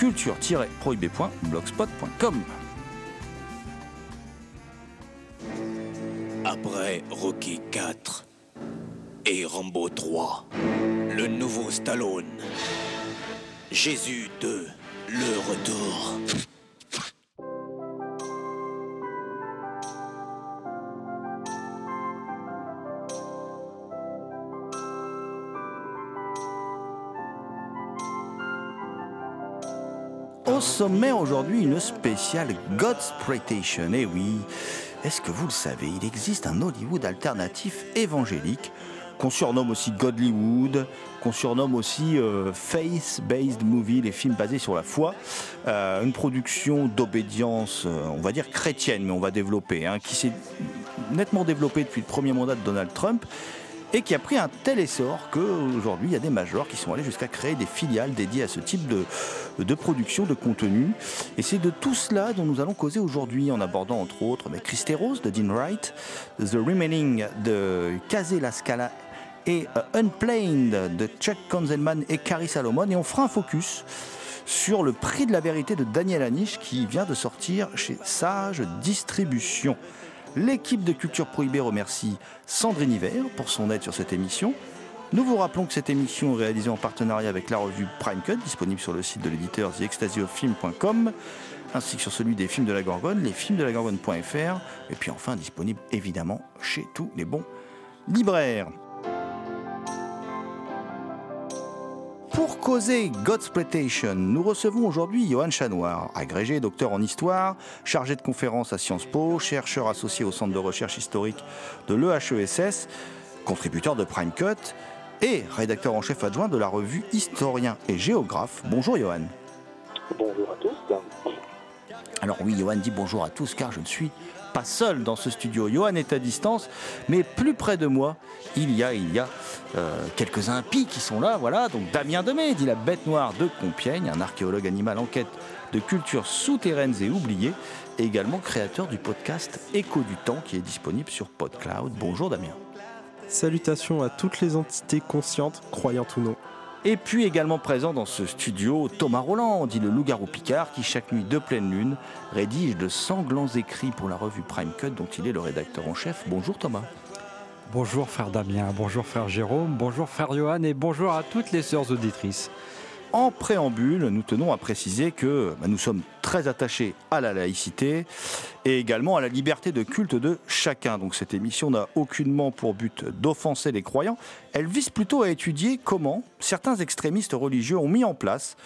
culture-prohibée.blogspot.com. Après Rocky 4 et Rambo 3, le nouveau Stallone. Jésus 2, sommet aujourd'hui, une spéciale Godsploitation. Et oui, est-ce que vous le savez, il existe un Hollywood alternatif évangélique qu'on surnomme aussi Godlywood, qu'on surnomme aussi euh, Faith-Based Movie, les films basés sur la foi. Euh, une production d'obédience, euh, on va dire chrétienne, mais on va développer, hein, qui s'est nettement développée depuis le premier mandat de Donald Trump et qui a pris un tel essor qu'aujourd'hui, il y a des majors qui sont allés jusqu'à créer des filiales dédiées à ce type de, de production de contenu. Et c'est de tout cela dont nous allons causer aujourd'hui en abordant entre autres mais Christeros de Dean Wright, The Remaining de Casey La Scala et euh, Unplained de Chuck Konzelman et Carrie Salomon. Et on fera un focus sur le prix de la vérité de Daniel Anish qui vient de sortir chez Sage Distribution. L'équipe de Culture Prohibée remercie Sandrine Hiver pour son aide sur cette émission. Nous vous rappelons que cette émission est réalisée en partenariat avec la revue Prime Cut, disponible sur le site de l'éditeur TheExtasyOfFilm.com, ainsi que sur celui des films de la Gorgone, lesfilmsdelagorgone.fr, et puis enfin disponible évidemment chez tous les bons libraires. Pour causer Godsploitation, nous recevons aujourd'hui Johan Chanoir, agrégé docteur en histoire, chargé de conférences à Sciences Po, chercheur associé au Centre de recherche historique de l'EHESS, contributeur de Prime Cut et rédacteur en chef adjoint de la revue Historien et Géographe. Bonjour Johan. Bonjour à tous. Alors oui, Johan dit bonjour à tous car je ne suis seul dans ce studio. Johan est à distance, mais plus près de moi, il y a, il y a euh, quelques impies qui sont là. Voilà, donc Damien Demey, dit la bête noire de Compiègne, un archéologue animal en quête de cultures souterraines et oubliées, également créateur du podcast Écho du temps qui est disponible sur PodCloud. Bonjour Damien. Salutations à toutes les entités conscientes, croyantes ou non. Et puis également présent dans ce studio, Thomas Roland, dit le loup-garou Picard, qui chaque nuit de pleine lune rédige de sanglants écrits pour la revue Prime Cut, dont il est le rédacteur en chef. Bonjour Thomas. Bonjour frère Damien, bonjour frère Jérôme, bonjour frère Johan et bonjour à toutes les sœurs auditrices. En préambule, nous tenons à préciser que bah, nous sommes très attachés à la laïcité et également à la liberté de culte de chacun. Donc cette émission n'a aucunement pour but d'offenser les croyants. Elle vise plutôt à étudier comment certains extrémistes religieux ont mis en place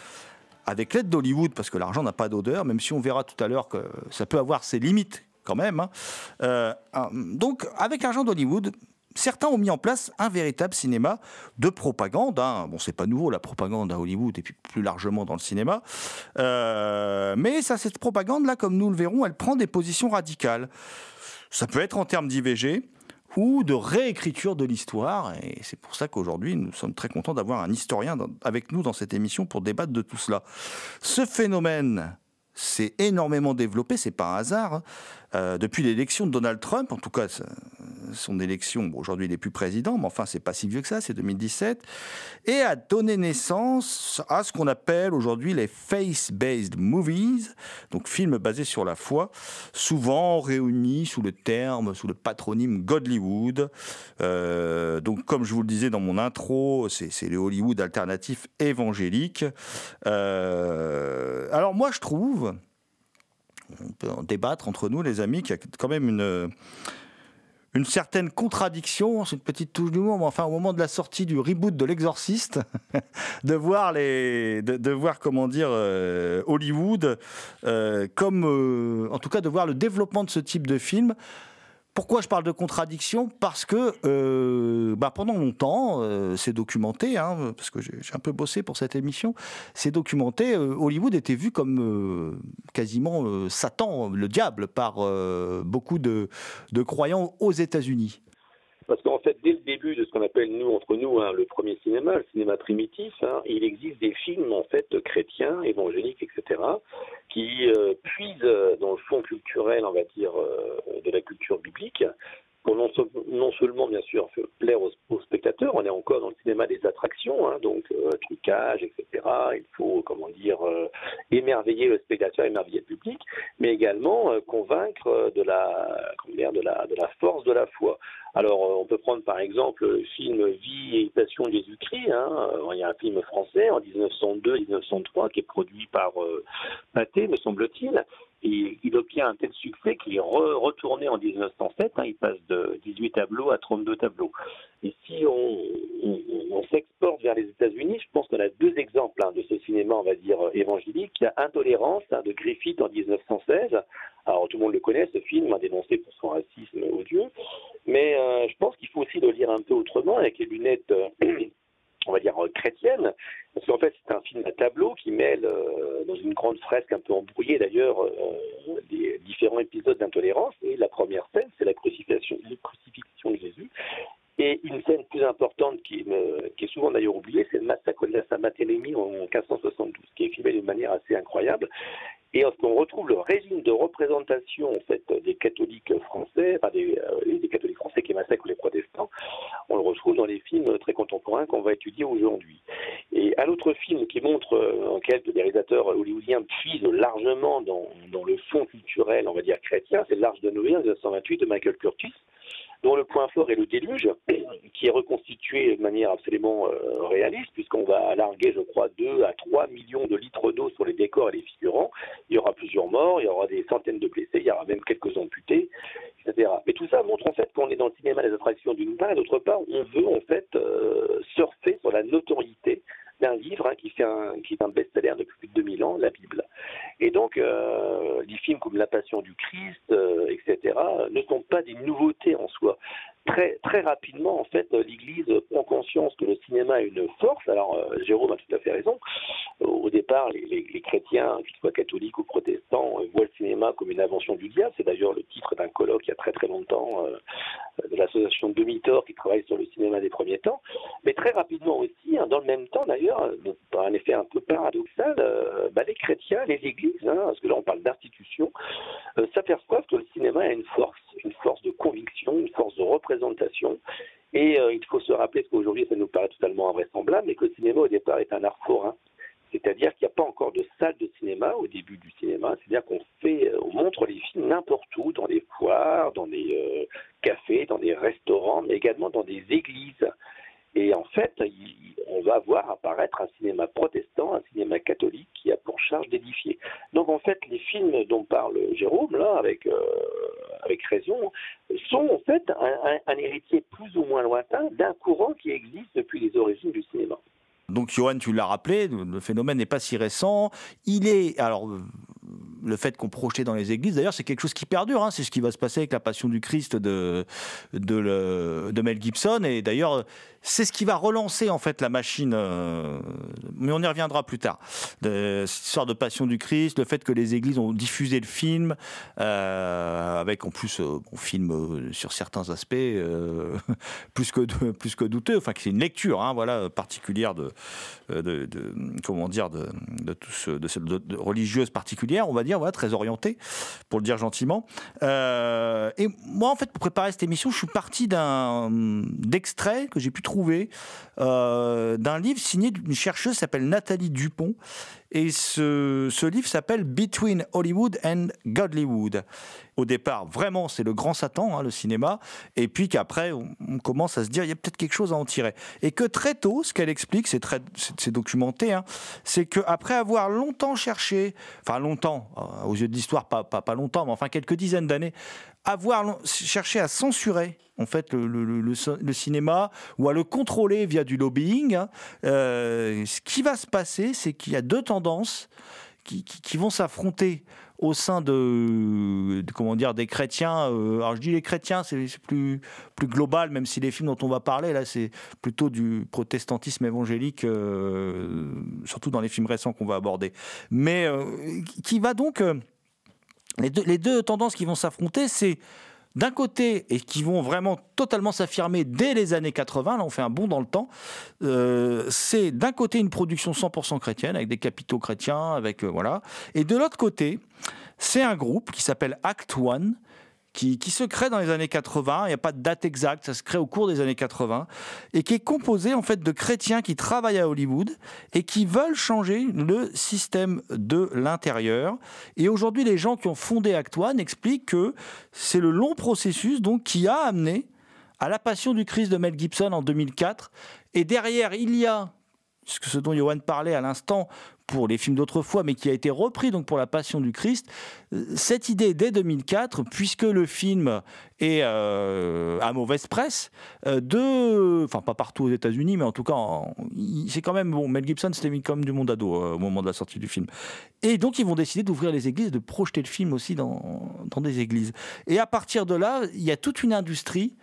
avec l'aide d'Hollywood, parce que l'argent n'a pas d'odeur, même si on verra tout à l'heure que ça peut avoir ses limites quand même. hein. Euh, donc, avec l'argent d'Hollywood, certains ont mis en place un véritable cinéma de propagande. Hein. Bon, c'est pas nouveau la propagande à Hollywood et puis plus largement dans le cinéma. Euh, mais ça, cette propagande-là, comme nous le verrons, elle prend des positions radicales. Ça peut être en termes d'IVG ou de réécriture de l'histoire. Et c'est pour ça qu'aujourd'hui, nous sommes très contents d'avoir un historien avec nous dans cette émission pour débattre de tout cela. Ce phénomène s'est énormément développé, c'est pas un hasard. Euh, depuis l'élection de Donald Trump, en tout cas, son élection. aujourd'hui, il n'est plus président, mais enfin, c'est pas si vieux que ça, c'est 2017. Et a donné naissance à ce qu'on appelle aujourd'hui les face-based movies, donc films basés sur la foi, souvent réunis sous le terme, sous le patronyme Godlywood. Euh, donc, comme je vous le disais dans mon intro, c'est le Hollywood alternatif évangélique. Euh, alors, moi, je trouve on peut en débattre entre nous, les amis, qu'il y a quand même une, une certaine contradiction, c'est une petite touche d'humour, mais enfin au moment de la sortie du reboot de l'Exorciste, de voir les, de, voir comment dire euh, Hollywood, euh, comme, euh, en tout cas de voir le développement de ce type de film pourquoi je parle de contradiction Parce que euh, bah pendant longtemps, euh, c'est documenté, hein, parce que j'ai un peu bossé pour cette émission, c'est documenté, euh, Hollywood était vu comme quasiment Satan, le diable, par beaucoup de, de croyants aux États-Unis. Parce qu'en fait, dès le début de ce qu'on appelle, nous, entre nous, hein, le premier cinéma, le cinéma primitif, hein, il existe des films, en fait, chrétiens, évangéliques, etc., qui euh, puisent dans le fond culturel, on va dire, euh, de la culture biblique, pour non, seulement, bien sûr, plaire aux, spectateurs, on est encore dans le cinéma des attractions, hein, donc euh, trucage, etc. Il faut, comment dire, euh, émerveiller le spectateur, émerveiller le public, mais également euh, convaincre de la, comment dire, de la force de la foi. Alors, on peut prendre par exemple le film Vie et Passion de Jésus-Christ. Hein. Il y a un film français en 1902-1903 qui est produit par Pathé, me semble-t-il, il obtient un tel succès qu'il est retourné en 1907. Hein, il passe de 18 tableaux à 32 tableaux. Et si on, s'exporte vers les États-Unis, je pense qu'on a deux exemples hein, de ce cinéma, on va dire, évangélique. Il y a Intolérance hein, de Griffith en 1916. Alors tout le monde le connaît, ce film, dénoncé pour son racisme odieux. Mais euh, je pense qu'il faut aussi le lire un peu autrement, avec les lunettes. Euh, on va dire, chrétienne, parce qu'en fait, c'est un film à tableau qui mêle, euh, dans une grande fresque un peu embrouillée d'ailleurs, euh, des différents épisodes d'intolérance. Et la première scène, c'est la crucifixion, la crucifixion de Jésus. Et une scène plus importante qui, est souvent d'ailleurs oubliée, c'est le massacre de la Saint-Barthélemy en 1572, qui est filmé d'une manière assez incroyable. Et lorsqu'on retrouve le régime de représentation des catholiques français, enfin des, euh, des catholiques français qui massacrent les protestants, on le retrouve dans les films très contemporains qu'on va étudier aujourd'hui. Et un autre film qui montre euh, en quel les réalisateurs hollywoodiens puisent largement dans, dans le fond culturel, on va dire chrétien, c'est L'Arche de Noé en 1928 de Michael Curtis dont le point fort est le déluge, qui est reconstitué de manière absolument euh, réaliste, puisqu'on va larguer, je crois, 2 à 3 millions de litres d'eau sur les décors et les figurants. Il y aura plusieurs morts, il y aura des centaines de blessés, il y aura même quelques amputés, etc. Mais tout ça montre en fait qu'on est dans le cinéma des attractions d'une part, et d'autre part, on veut en fait euh, surfer sur la notoriété d'un livre hein, qui, fait un, qui est un best-seller depuis plus de 2000 ans, la Bible. Et donc, euh, des films comme La Passion du Christ, euh, etc., ne sont pas des nouveautés en soi. Très, très rapidement, en fait, l'Église prend conscience que le cinéma a une force. Alors, euh, Jérôme a tout à fait raison. Au départ, les, chrétiens, qu'ils soient catholiques ou protestants, voient le cinéma comme une invention du diable. C'est d'ailleurs le titre d'un colloque il y a très très longtemps de l'association Demi-Tor qui travaille sur le cinéma des premiers temps. Mais très rapidement aussi, hein, dans le même temps d'ailleurs, par un effet un peu paradoxal, bah, les chrétiens, les églises, Hein, parce que là on parle d'institution, euh, s'aperçoivent que le cinéma a une force, une force de conviction, une force de représentation. Et euh, il faut se rappeler, qu'aujourd'hui ça nous paraît totalement invraisemblable, mais que le cinéma au départ est un art forain. C'est-à-dire qu'il n'y a pas encore de salle de cinéma au début du cinéma. C'est-à-dire qu'on euh, on montre les films n'importe où, dans des foires, dans des cafés, dans des restaurants, mais également dans des églises. Et en fait, on va voir apparaître un cinéma protestant, un cinéma catholique qui a pour charge d'édifier. Donc en fait, les films dont parle Jérôme, là, avec, euh, avec raison, sont en fait un, héritier plus ou moins lointain d'un courant qui existe depuis les origines du cinéma. Donc Johan, tu l'as rappelé, le phénomène n'est pas si récent. Il est, alors le fait qu'on projetait dans les églises, d'ailleurs, c'est quelque chose qui perdure. Hein. C'est ce qui va se passer avec la Passion du Christ de, de, Mel Gibson. Et d'ailleurs, c'est ce qui va relancer en fait la machine, euh, mais on y reviendra plus tard. De, cette histoire de Passion du Christ, le fait que les églises ont diffusé le film, euh, avec en plus, euh, on filme sur certains aspects plus que plus que douteux. Enfin, c'est une lecture, hein, voilà, particulière de, de, comment dire, de, de, tous, de, religieuse particulière, on va dire, voilà, très orientée, pour le dire gentiment. et moi, en fait, pour préparer cette émission, je suis parti d'un d'extrait que j'ai pu trouver euh, d'un livre signé d'une chercheuse qui s'appelle Nathalie Dupont. Et ce, livre s'appelle Between Hollywood and Godlywood. Au départ, vraiment, c'est le grand Satan, hein, le cinéma. Et puis qu'après, on, commence à se dire, il y a peut-être quelque chose à en tirer. Et que très tôt, ce qu'elle explique, c'est, très, c'est, documenté, hein, c'est qu'après avoir longtemps cherché, enfin longtemps, euh, aux yeux de l'histoire, pas, pas, pas longtemps, mais enfin quelques dizaines d'années, avoir cherché à censurer en fait le, cinéma ou à le contrôler via du lobbying, hein, euh, ce qui va se passer, c'est qu'il y a deux tendances qui, vont s'affronter au sein de, comment dire des chrétiens. Euh, alors je dis les chrétiens, c'est plus plus global, même si les films dont on va parler là, c'est plutôt du protestantisme évangélique, euh, surtout dans les films récents qu'on va aborder. Mais qui va donc les deux tendances qui vont s'affronter, c'est d'un côté, et qui vont vraiment totalement s'affirmer dès les années 80, là on fait un bond dans le temps, euh, c'est d'un côté une production 100% chrétienne, avec des capitaux chrétiens, avec euh, voilà, et de l'autre côté, c'est un groupe qui s'appelle Act One, qui, se crée dans les années 80. Il n'y a pas de date exacte, ça se crée au cours des années 80 et qui est composé en fait de chrétiens qui travaillent à Hollywood et qui veulent changer le système de l'intérieur. Et aujourd'hui, les gens qui ont fondé Act One expliquent que c'est le long processus donc qui a amené à la Passion du Christ de Mel Gibson en 2004. Et derrière, il y a ce dont Johan parlait à l'instant, pour les films d'autrefois, mais qui a été repris donc pour la Passion du Christ. Euh, cette idée dès 2004, puisque le film est euh, à mauvaise presse, euh, de, enfin pas partout aux États-Unis, mais en tout cas, c'est quand même bon. Mel Gibson c'était mis comme du monde ado au moment de la sortie du film. Et donc ils vont décider d'ouvrir les églises, de projeter le film aussi dans, dans des églises. Et à partir de là, il y a toute une industrie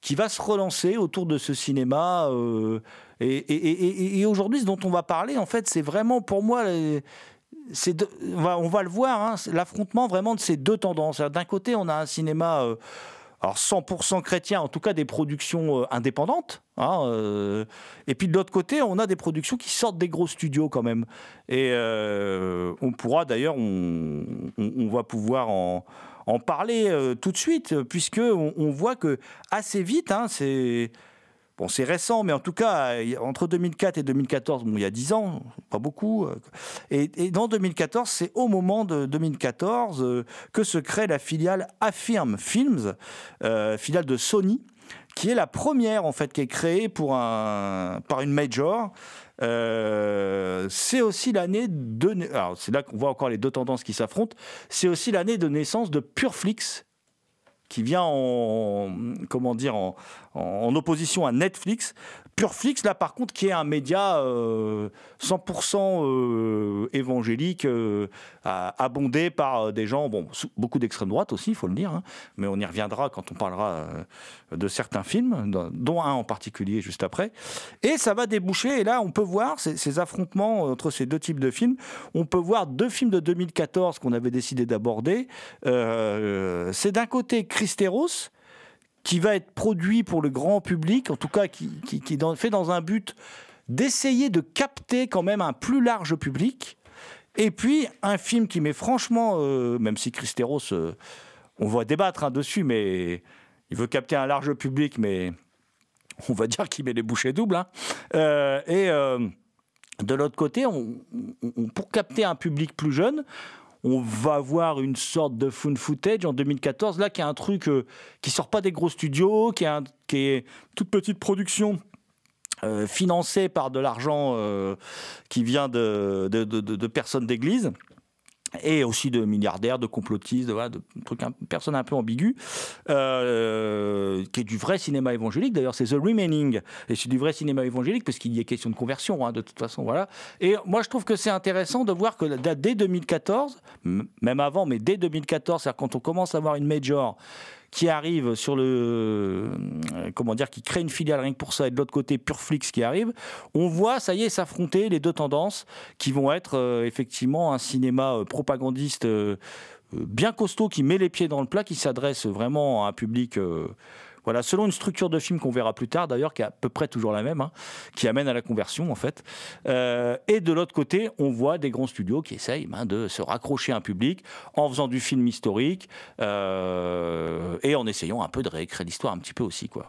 qui va se relancer autour de ce cinéma. Euh, et, aujourd'hui, ce dont on va parler, en fait, c'est vraiment pour moi. on, va, le voir, hein, l'affrontement vraiment de ces deux tendances. D'un côté, on a un cinéma euh, alors 100% chrétien, en tout cas des productions euh, indépendantes. Hein, et puis de l'autre côté, on a des productions qui sortent des gros studios quand même. Et on pourra d'ailleurs, on, va pouvoir en, parler euh, tout de suite, puisque on, voit que assez vite, hein, c'est bon, c'est récent, mais en tout cas entre 2004 et 2014, bon, il y a 10 ans, pas beaucoup. Euh, et, dans 2014, c'est au moment de 2014 euh, que se crée la filiale Affirm Films, filiale de Sony qui est la première en fait qui est créée pour un, par une major euh, c'est aussi l'année de. Alors, c'est là qu'on voit encore les deux tendances qui s'affrontent. C'est aussi l'année de naissance de Pureflix, qui vient en. Comment dire opposition à Netflix. Pureflix, là par contre, qui est un média 100% euh, euh, évangélique, euh, abondé par des gens, bon, beaucoup d'extrême droite aussi, il faut le dire, hein, mais on y reviendra quand on parlera de certains films, dont un en particulier juste après. Et ça va déboucher, et là on peut voir ces, ces affrontements entre ces deux types de films. On peut voir deux films de 2014 qu'on avait décidé d'aborder. C'est d'un côté Christeros, qui va être produit pour le grand public, en tout cas qui, est fait dans un but d'essayer de capter quand même un plus large public. Et puis un film qui met franchement, euh, même si Christeros, euh, on va débattre hein, dessus, mais il veut capter un large public, mais on va dire qu'il met les bouchées doubles. Hein. Euh, et de l'autre côté, pour capter un public plus jeune, on va avoir une sorte de fun footage en 2014, là, qui est un truc qui euh, qui sort pas des gros studios, qui est, qui est toute petite production. Euh, financée par de l'argent euh, qui vient de, personnes d'église et aussi de milliardaires, de complotistes, de, de trucs, personnes un peu ambiguës, qui est du vrai cinéma évangélique. D'ailleurs, c'est The Remaining, et c'est du vrai cinéma évangélique parce qu'il y a question de conversion, hein, de toute façon, voilà. Et moi, je trouve que c'est intéressant de voir que dès 2014, même avant, mais dès 2014, c'est-à-dire quand on commence à avoir une major qui arrive sur le. Euh, comment dire, qui crée une filiale rien que pour ça, et de l'autre côté, Pureflix qui arrive, on voit, ça y est, s'affronter les deux tendances qui vont être euh, effectivement un cinéma euh, propagandiste bien costaud qui met les pieds dans le plat, qui s'adresse vraiment à un public voilà, selon une structure de film qu'on verra plus tard, d'ailleurs, qui est à peu près toujours la même, hein, qui amène à la conversion, en fait. Euh, et de l'autre côté, on voit des grands studios qui essayent ben, de se raccrocher à un public en faisant du film historique euh, et en essayant un peu de réécrire l'histoire un petit peu aussi, quoi.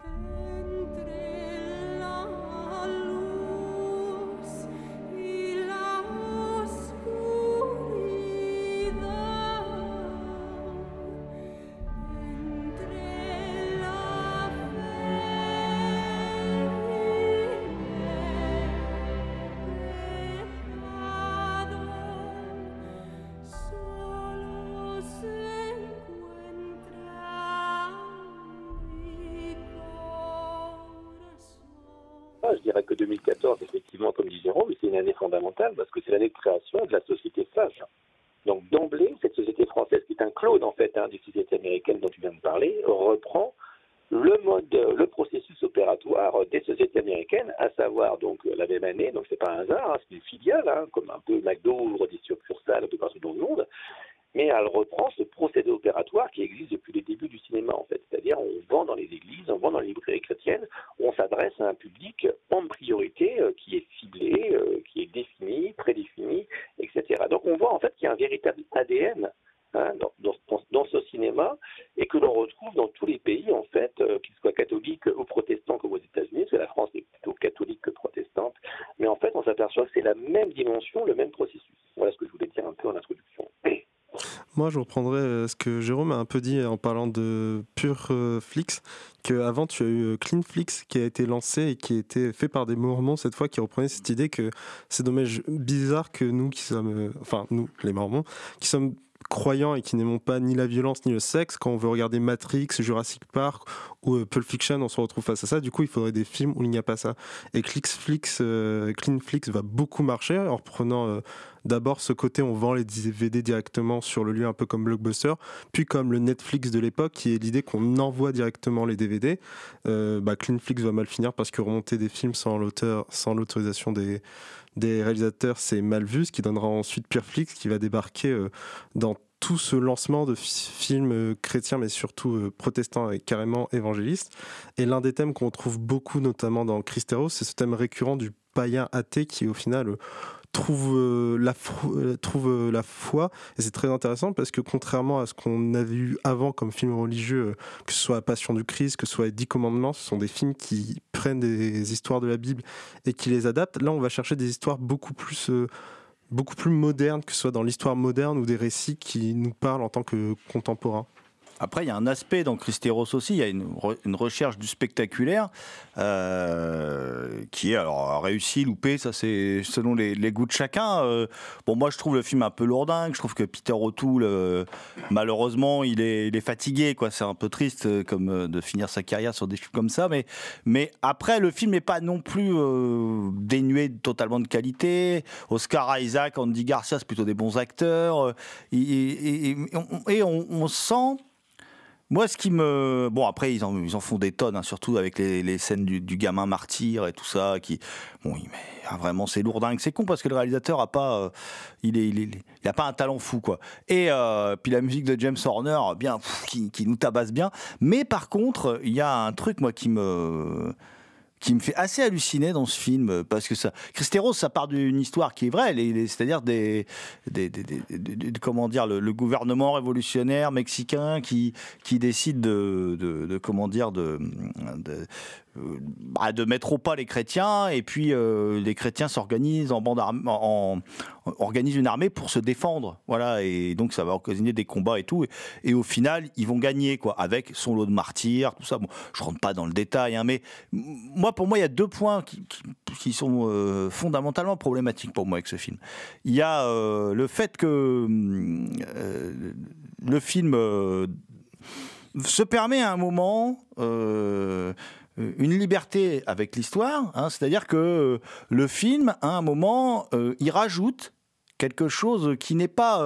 Je reprendrai euh, ce que Jérôme a un peu dit en parlant de Pure euh, Flix, qu'avant tu as eu euh, Clean Flix qui a été lancé et qui a été fait par des Mormons cette fois, qui reprenait cette idée que c'est dommage bizarre que nous qui sommes, enfin nous, les Mormons, qui sommes croyants et qui n'aimons pas ni la violence ni le sexe, quand on veut regarder Matrix, Jurassic Park ou euh, Pulp Fiction, on se retrouve face à ça. Du coup, il faudrait des films où il n'y a pas ça. Et Clickflix, euh, Cleanflix va beaucoup marcher en reprenant euh, d'abord ce côté on vend les DVD directement sur le lieu un peu comme Blockbuster, puis comme le Netflix de l'époque qui est l'idée qu'on envoie directement les DVD. bah, Cleanflix va mal finir parce que remonter des films sans l'auteur, sans l'autorisation des des réalisateurs, c'est mal vu, ce qui donnera ensuite Pureflix qui va débarquer euh, dans tout ce lancement de films euh, chrétiens, mais surtout euh, protestants et carrément évangélistes. Et l'un des thèmes qu'on trouve beaucoup, notamment dans Christeros, c'est ce thème récurrent du païen athée qui, au final, trouve euh, la euh, trouve la foi et c'est très intéressant parce que contrairement à ce qu'on avait eu avant comme film religieux que ce soit Passion du Christ que ce soit Dix Commandements ce sont des films qui prennent des histoires de la Bible et qui les adaptent là on va chercher des histoires beaucoup plus beaucoup plus modernes que ce soit dans l'histoire moderne ou des récits qui nous parlent en tant que contemporains après, il y a un aspect dans Christéros aussi, il y a une, recherche du spectaculaire euh, qui est alors réussi, loupé, ça c'est selon les, goûts de chacun. Euh, bon, moi je trouve le film un peu lourdingue, je trouve que Peter O'Toole, euh, malheureusement, il est, fatigué, quoi. C'est un peu triste comme de finir sa carrière sur des films comme ça, mais, après, le film n'est pas non plus dénué totalement de qualité. Oscar Isaac, Andy Garcia, c'est plutôt des bons acteurs. et on sent moi, ce qui me. Bon, après, ils en, font des tonnes, hein, surtout avec les, scènes du, gamin martyr et tout ça. Qui... Bon, mais, ah, vraiment, c'est lourdingue. C'est con parce que le réalisateur a pas. Euh, il, est, il, a pas un talent fou, quoi. Et euh, puis la musique de James Horner, bien, qui, qui nous tabasse bien. Mais par contre, il y a un truc, moi, qui me qui me fait assez halluciner dans ce film euh, parce que ça Christeros ça part d'une histoire qui est vraie. C'est-à-dire des, des, comment dire le, gouvernement révolutionnaire mexicain qui qui décide de, de, comment dire de, bah, de mettre au pas les chrétiens et puis les chrétiens s'organisent en bande en, organisent une armée pour se défendre voilà et donc ça va occasionner des combats et tout et, au final ils vont gagner quoi avec son lot de martyrs tout ça. Bon je rentre pas dans le détail hein, mais moi pour moi il y a deux points qui, sont fondamentalement problématiques pour moi avec ce film. Il y a le fait que le film se permet à un moment euh, une liberté avec l'histoire, hein, c'est-à-dire que euh, le film, à un moment, euh, il rajoute quelque chose qui n'est pas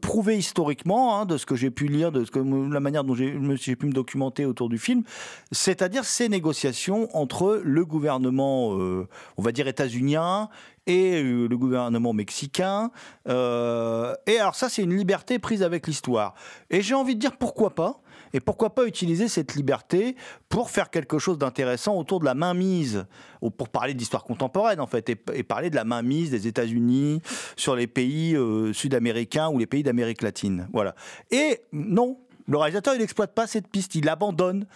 prouvé historiquement, hein, de ce que j'ai pu lire, de la manière dont j'ai pu me documenter autour du film, c'est-à-dire ces négociations entre le gouvernement, on va dire états-unien, et euh, le gouvernement mexicain. Euh, et alors ça, c'est une liberté prise avec l'histoire. Et j'ai envie de dire pourquoi pas et pourquoi pas utiliser cette liberté pour faire quelque chose d'intéressant autour de la mainmise, ou pour parler d'histoire contemporaine en fait, et, parler de la mainmise des États-Unis sur les pays euh, sud-américains ou les pays d'Amérique latine. Voilà. Et non, le réalisateur, il n'exploite pas cette piste, il l'abandonne.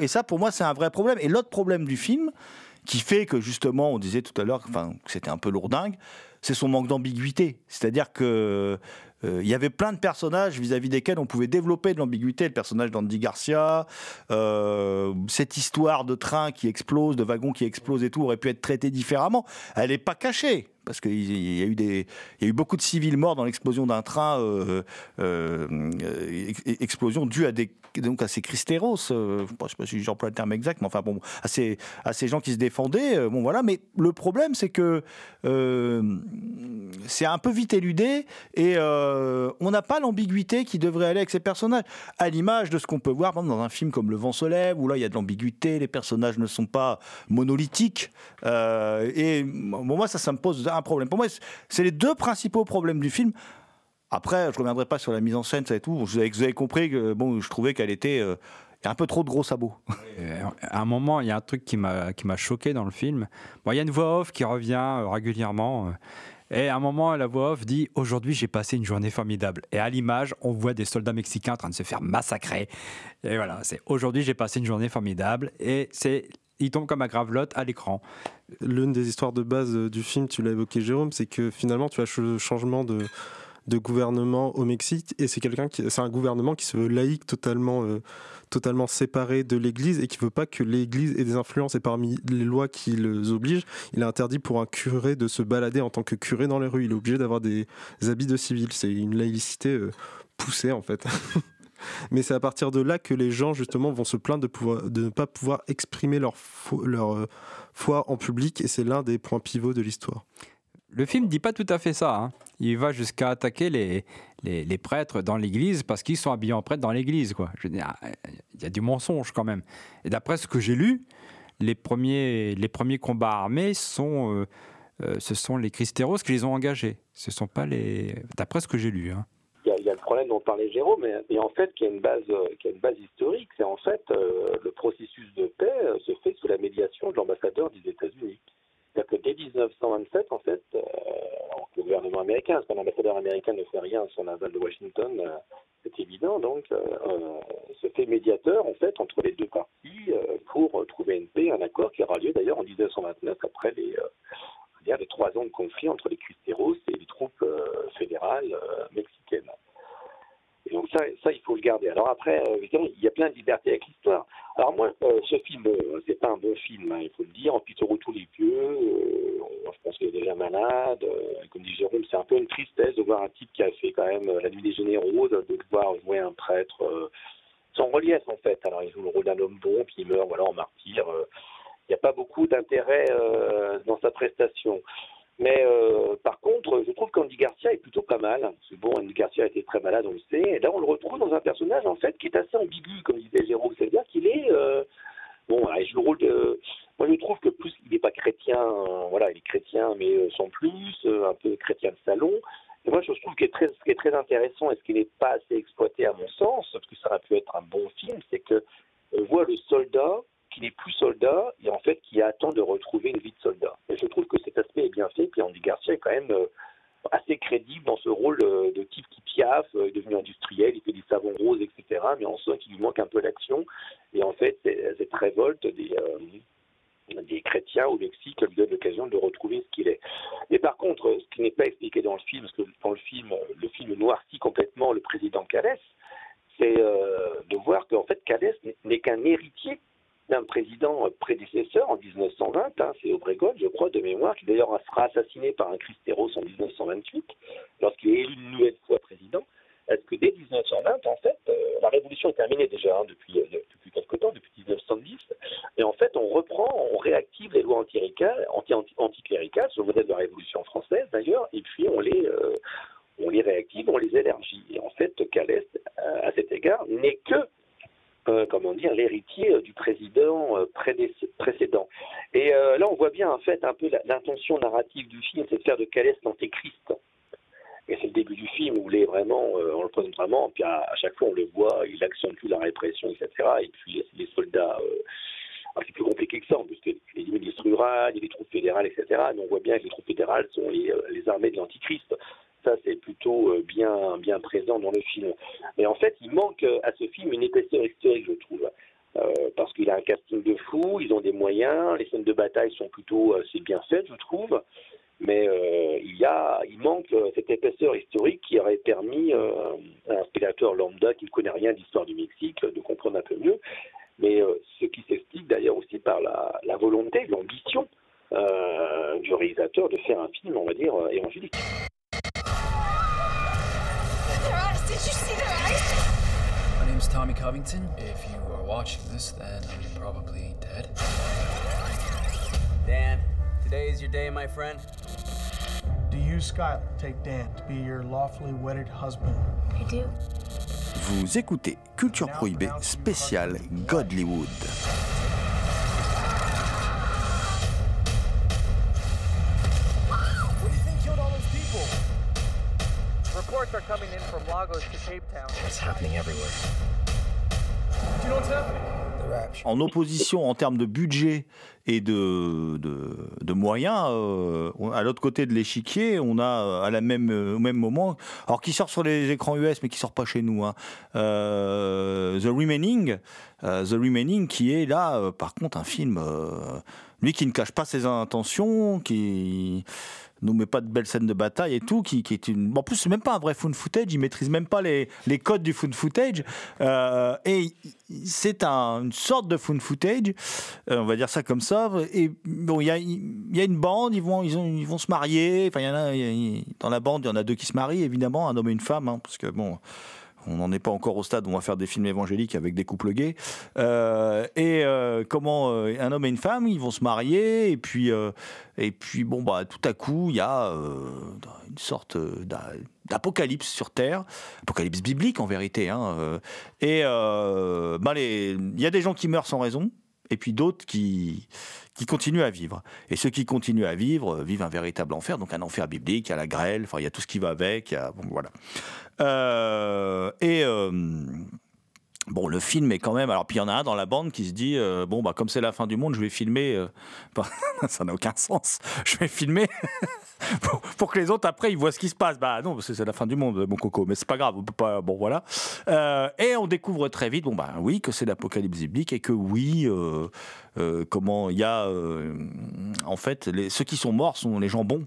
Et ça, pour moi, c'est un vrai problème. Et l'autre problème du film, qui fait que justement, on disait tout à l'heure que c'était un peu lourdingue, c'est son manque d'ambiguïté. C'est-à-dire que il y avait plein de personnages vis-à-vis desquels on pouvait développer de l'ambiguïté. Le personnage d'Andy Garcia, euh, cette histoire de train qui explose, de wagon qui explose et tout, aurait pu être traité différemment. Elle n'est pas cachée parce qu'il y a eu il y a eu beaucoup de civils morts dans l'explosion d'un train, euh, euh, explosion due à donc à ces cristéros, euh, je ne sais pas si j'emploie le terme exact, mais enfin bon, à ces, à ces gens qui se défendaient, bon voilà. Mais le problème, c'est que c'est un peu vite éludé et on n'a pas l'ambiguïté qui devrait aller avec ces personnages, à l'image de ce qu'on peut voir dans un film comme Le Vent se lève, où là il y a de l'ambiguïté, les personnages ne sont pas monolithiques, et moi ça, ça me pose un problème. Pour moi, c'est les deux principaux problèmes du film. Après, je reviendrai pas sur la mise en scène, ça et tout. Vous avez, compris que bon, je trouvais qu'elle était euh, un peu trop de gros sabots. À un moment, il y a un truc qui m'a qui m'a choqué dans le film. Bon, il y a une voix off qui revient euh, régulièrement. Euh, et à un moment, la voix off dit Aujourd'hui, j'ai passé une journée formidable. Et à l'image, on voit des soldats mexicains en train de se faire massacrer. Et voilà, c'est Aujourd'hui, j'ai passé une journée formidable. Et c'est il tombe comme un gravelotte à l'écran. L'une des histoires de base euh, du film, tu l'as évoqué Jérôme, c'est que finalement tu as le changement de, gouvernement au Mexique et c'est quelqu'un c'est un gouvernement qui se veut laïque totalement euh, totalement séparé de l'Église et qui veut pas que l'Église ait des influences et parmi les lois qui les obligent, il est interdit pour un curé de se balader en tant que curé dans les rues. Il est obligé d'avoir des habits de civil. C'est une laïcité euh, poussée en fait. Mais c'est à partir de là que les gens, justement, vont se plaindre de, ne pas pouvoir exprimer leur, euh, foi en public, et c'est l'un des points pivots de l'histoire. Le film dit pas tout à fait ça. Hein. Il va jusqu'à attaquer les, prêtres dans l'église parce qu'ils sont habillés en prêtres dans l'église. Il y a du mensonge quand même. Et d'après ce que j'ai lu, les premiers, combats armés sont, euh, euh, ce sont les Christéros qui les ont engagés. Ce sont pas les. D'après ce que j'ai lu. Hein problème dont parlait Jérôme, mais, en fait, qui a une base, euh, a une base historique, c'est en fait euh, le processus de paix euh, se fait sous la médiation de l'ambassadeur des États-Unis. C'est-à-dire que dès 1927, en fait, le gouvernement américain, parce qu'un ambassadeur américain ne fait rien sans l'aval de Washington, c'est évident, donc, se fait médiateur, en fait, entre les deux parties pour trouver une paix, un accord qui aura lieu d'ailleurs en 1929, après les, les trois ans de conflit entre les Custeros et les troupes fédérales mexicaines. Et donc ça, ça, il faut le garder. Alors après, euh, évidemment, il y a plein de libertés avec l'histoire. Alors moi, euh, ce film, euh, c'est pas un bon film, hein, il faut le dire. Peter O'Toole est vieux, je pense qu'il est déjà malade. comme dit Jérôme, c'est un peu une tristesse de voir un type qui a fait quand même La Nuit des Généraux, de, devoir jouer un prêtre sans relief en fait. Alors il joue le rôle d'un homme bon, puis il meurt voilà, en martyr. Il n'y a pas beaucoup d'intérêt dans sa prestation. Mais euh, par contre, je trouve qu'Andy Garcia est plutôt pas mal. C'est bon, Andy Garcia été très malade, on le sait. Et là, on le retrouve dans un personnage en fait qui est assez ambigu, comme disait Jérôme. C'est-à-dire qu'il est, euh, bon, il joue le rôle de. Moi, je trouve que plus il n'est pas chrétien, euh, voilà, il est chrétien, mais sans plus, un peu chrétien de salon. Et moi, je trouve que ce qui est très intéressant et ce qui n'est pas assez exploité à mon sens, parce que ça aurait pu être un bon film, c'est que on voit le soldat qui n'est plus soldat et en fait qui attend de retrouver une vie de soldat. Et je trouve que cet aspect est bien fait. Puis Andy Garcia est quand même euh, assez crédible dans ce rôle euh, de type qui piaffe, euh, est devenu industriel, il fait des savons roses etc. Mais on sent qu'il lui manque un peu d'action. Et en fait, cette révolte des, chrétiens au Mexique lui donne l'occasion de retrouver ce qu'il est. Mais par contre, ce qui n'est pas expliqué dans le film, parce que dans le film, le film noircit complètement le président Calès, c'est de voir qu'en fait Calès n'est qu'un héritier d'un président prédécesseur en 1920, hein, c'est Obregon, je crois, de mémoire, qui d'ailleurs sera assassiné par un Christéros en 1928, lorsqu'il est élu une nouvelle fois président. Est-ce que dès 1920, en fait, euh, la révolution est terminée déjà hein, depuis, euh, depuis quelque temps, depuis 1910, et en fait, on reprend, on réactive les lois anticléricales, anti, anti, anticléricales sur le modèle de la Révolution française d'ailleurs, et puis on les, euh, on les réactive, on les élargit. Et en fait, Calès, à cet égard, n'est que euh, comment dire, l'héritier du président euh, précédent. Et là, on voit bien en fait un peu narrative du film, c'est de faire de Calès l'antéchrist. Et c'est le début du film où il est vraiment, on le présente vraiment, puis à, chaque fois on le voit, il accentue la répression, etc. Et puis les soldats c'est plus compliqué que ça, parce a des milices rurales, il y a des troupes fédérales, etc. Mais on voit bien que les troupes fédérales sont les, les armées de l'Antichrist. Ça, c'est plutôt bien, bien présent dans le film. Mais en fait, il manque à ce film une épaisseur historique, je trouve. Euh, parce qu'il a un casting de fou, les scènes de bataille sont plutôt assez bien faites, je trouve. Mais euh, il, y a, il manque cette épaisseur historique qui aurait permis euh, à un spectateur lambda qui ne connaît rien d'histoire du Mexique de comprendre un peu mieux mais euh, ce qui s'explique d'ailleurs aussi par la, volonté, l'ambition euh, du réalisateur de faire un film, on va dire, euh, évangélique. My Tommy Covington. If you are watching this, then I'm probably dead. Dan, today is your day, my friend. Do you, Skylar, take Dan to be your lawfully wedded husband? I do. Vous écoutez Culture Prohibée spéciale Godlywood. Reports are coming in from Lagos to Cape Town. It's happening everywhere. Do you know what's happening? En opposition en termes de budget et de, de, moyens, euh, à l'autre côté de l'échiquier, on a à la même, au même moment, alors qui sort sur les écrans US mais qui sort pas chez nous, hein, euh, The Remaining, euh, The Remaining qui est là, euh, par contre, un film, euh, lui qui ne cache pas ses intentions, qui nous met pas de belles scènes de bataille et tout, qui, qui est une. En plus, c'est même pas un vrai found footage, il maîtrise même pas les, les codes du found footage. Euh, et c'est un, une sorte de found footage, euh, on va dire ça comme ça. Et bon, il y a, y a une bande, ils vont, ils, ont, ils vont se marier. Enfin, y en a, dans la bande, il y en a deux qui se marient, évidemment, un homme et une femme, hein, parce que bon on n'en est pas encore au stade où on va faire des films évangéliques avec des couples gays. Euh, et euh, comment euh, un homme et une femme, ils vont se marier, et puis, et puis bon, bah, tout à coup, il y a une sorte d'apocalypse sur Terre, apocalypse biblique en vérité. Hein, et bah, il y a des gens qui meurent sans raison, et puis d'autres qui qui continuent à vivre. Et ceux qui continuent à vivre vivent un véritable enfer, donc un enfer biblique, il y a la grêle, enfin il y a tout ce qui va avec, voilà. Euh, et euh, Bon, le film est quand même. Alors, puis il y en a un dans la bande qui se dit euh, Bon, bah, comme c'est la fin du monde, je vais filmer. Euh... Ça n'a aucun sens. Je vais filmer pour, que les autres, après, ils voient ce qui se passe. Bah, non, parce que c'est la fin du monde, mon coco. Mais c'est pas grave. On peut pas. Bon, voilà. Euh, et on découvre très vite, bon, bah, oui, que c'est l'apocalypse biblique et que oui, comment il y a. en fait, ceux qui sont morts sont les gens bons.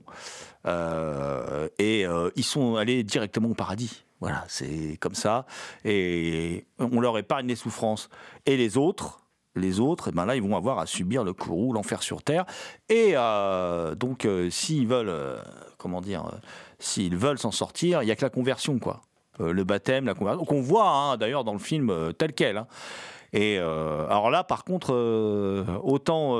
et ils sont allés directement au paradis. Voilà, c'est comme ça. Et on leur épargne les souffrances. Et les autres, les autres, eh ben là, ils vont avoir à subir le courroux, l'enfer sur terre. Et euh, donc, euh, s'ils veulent, euh, comment dire, s'ils veulent s'en sortir, il n'y a que la conversion, quoi. le baptême, la conversion, qu'on voit hein, d'ailleurs dans le film tel quel. Hein. Et alors là, par contre, autant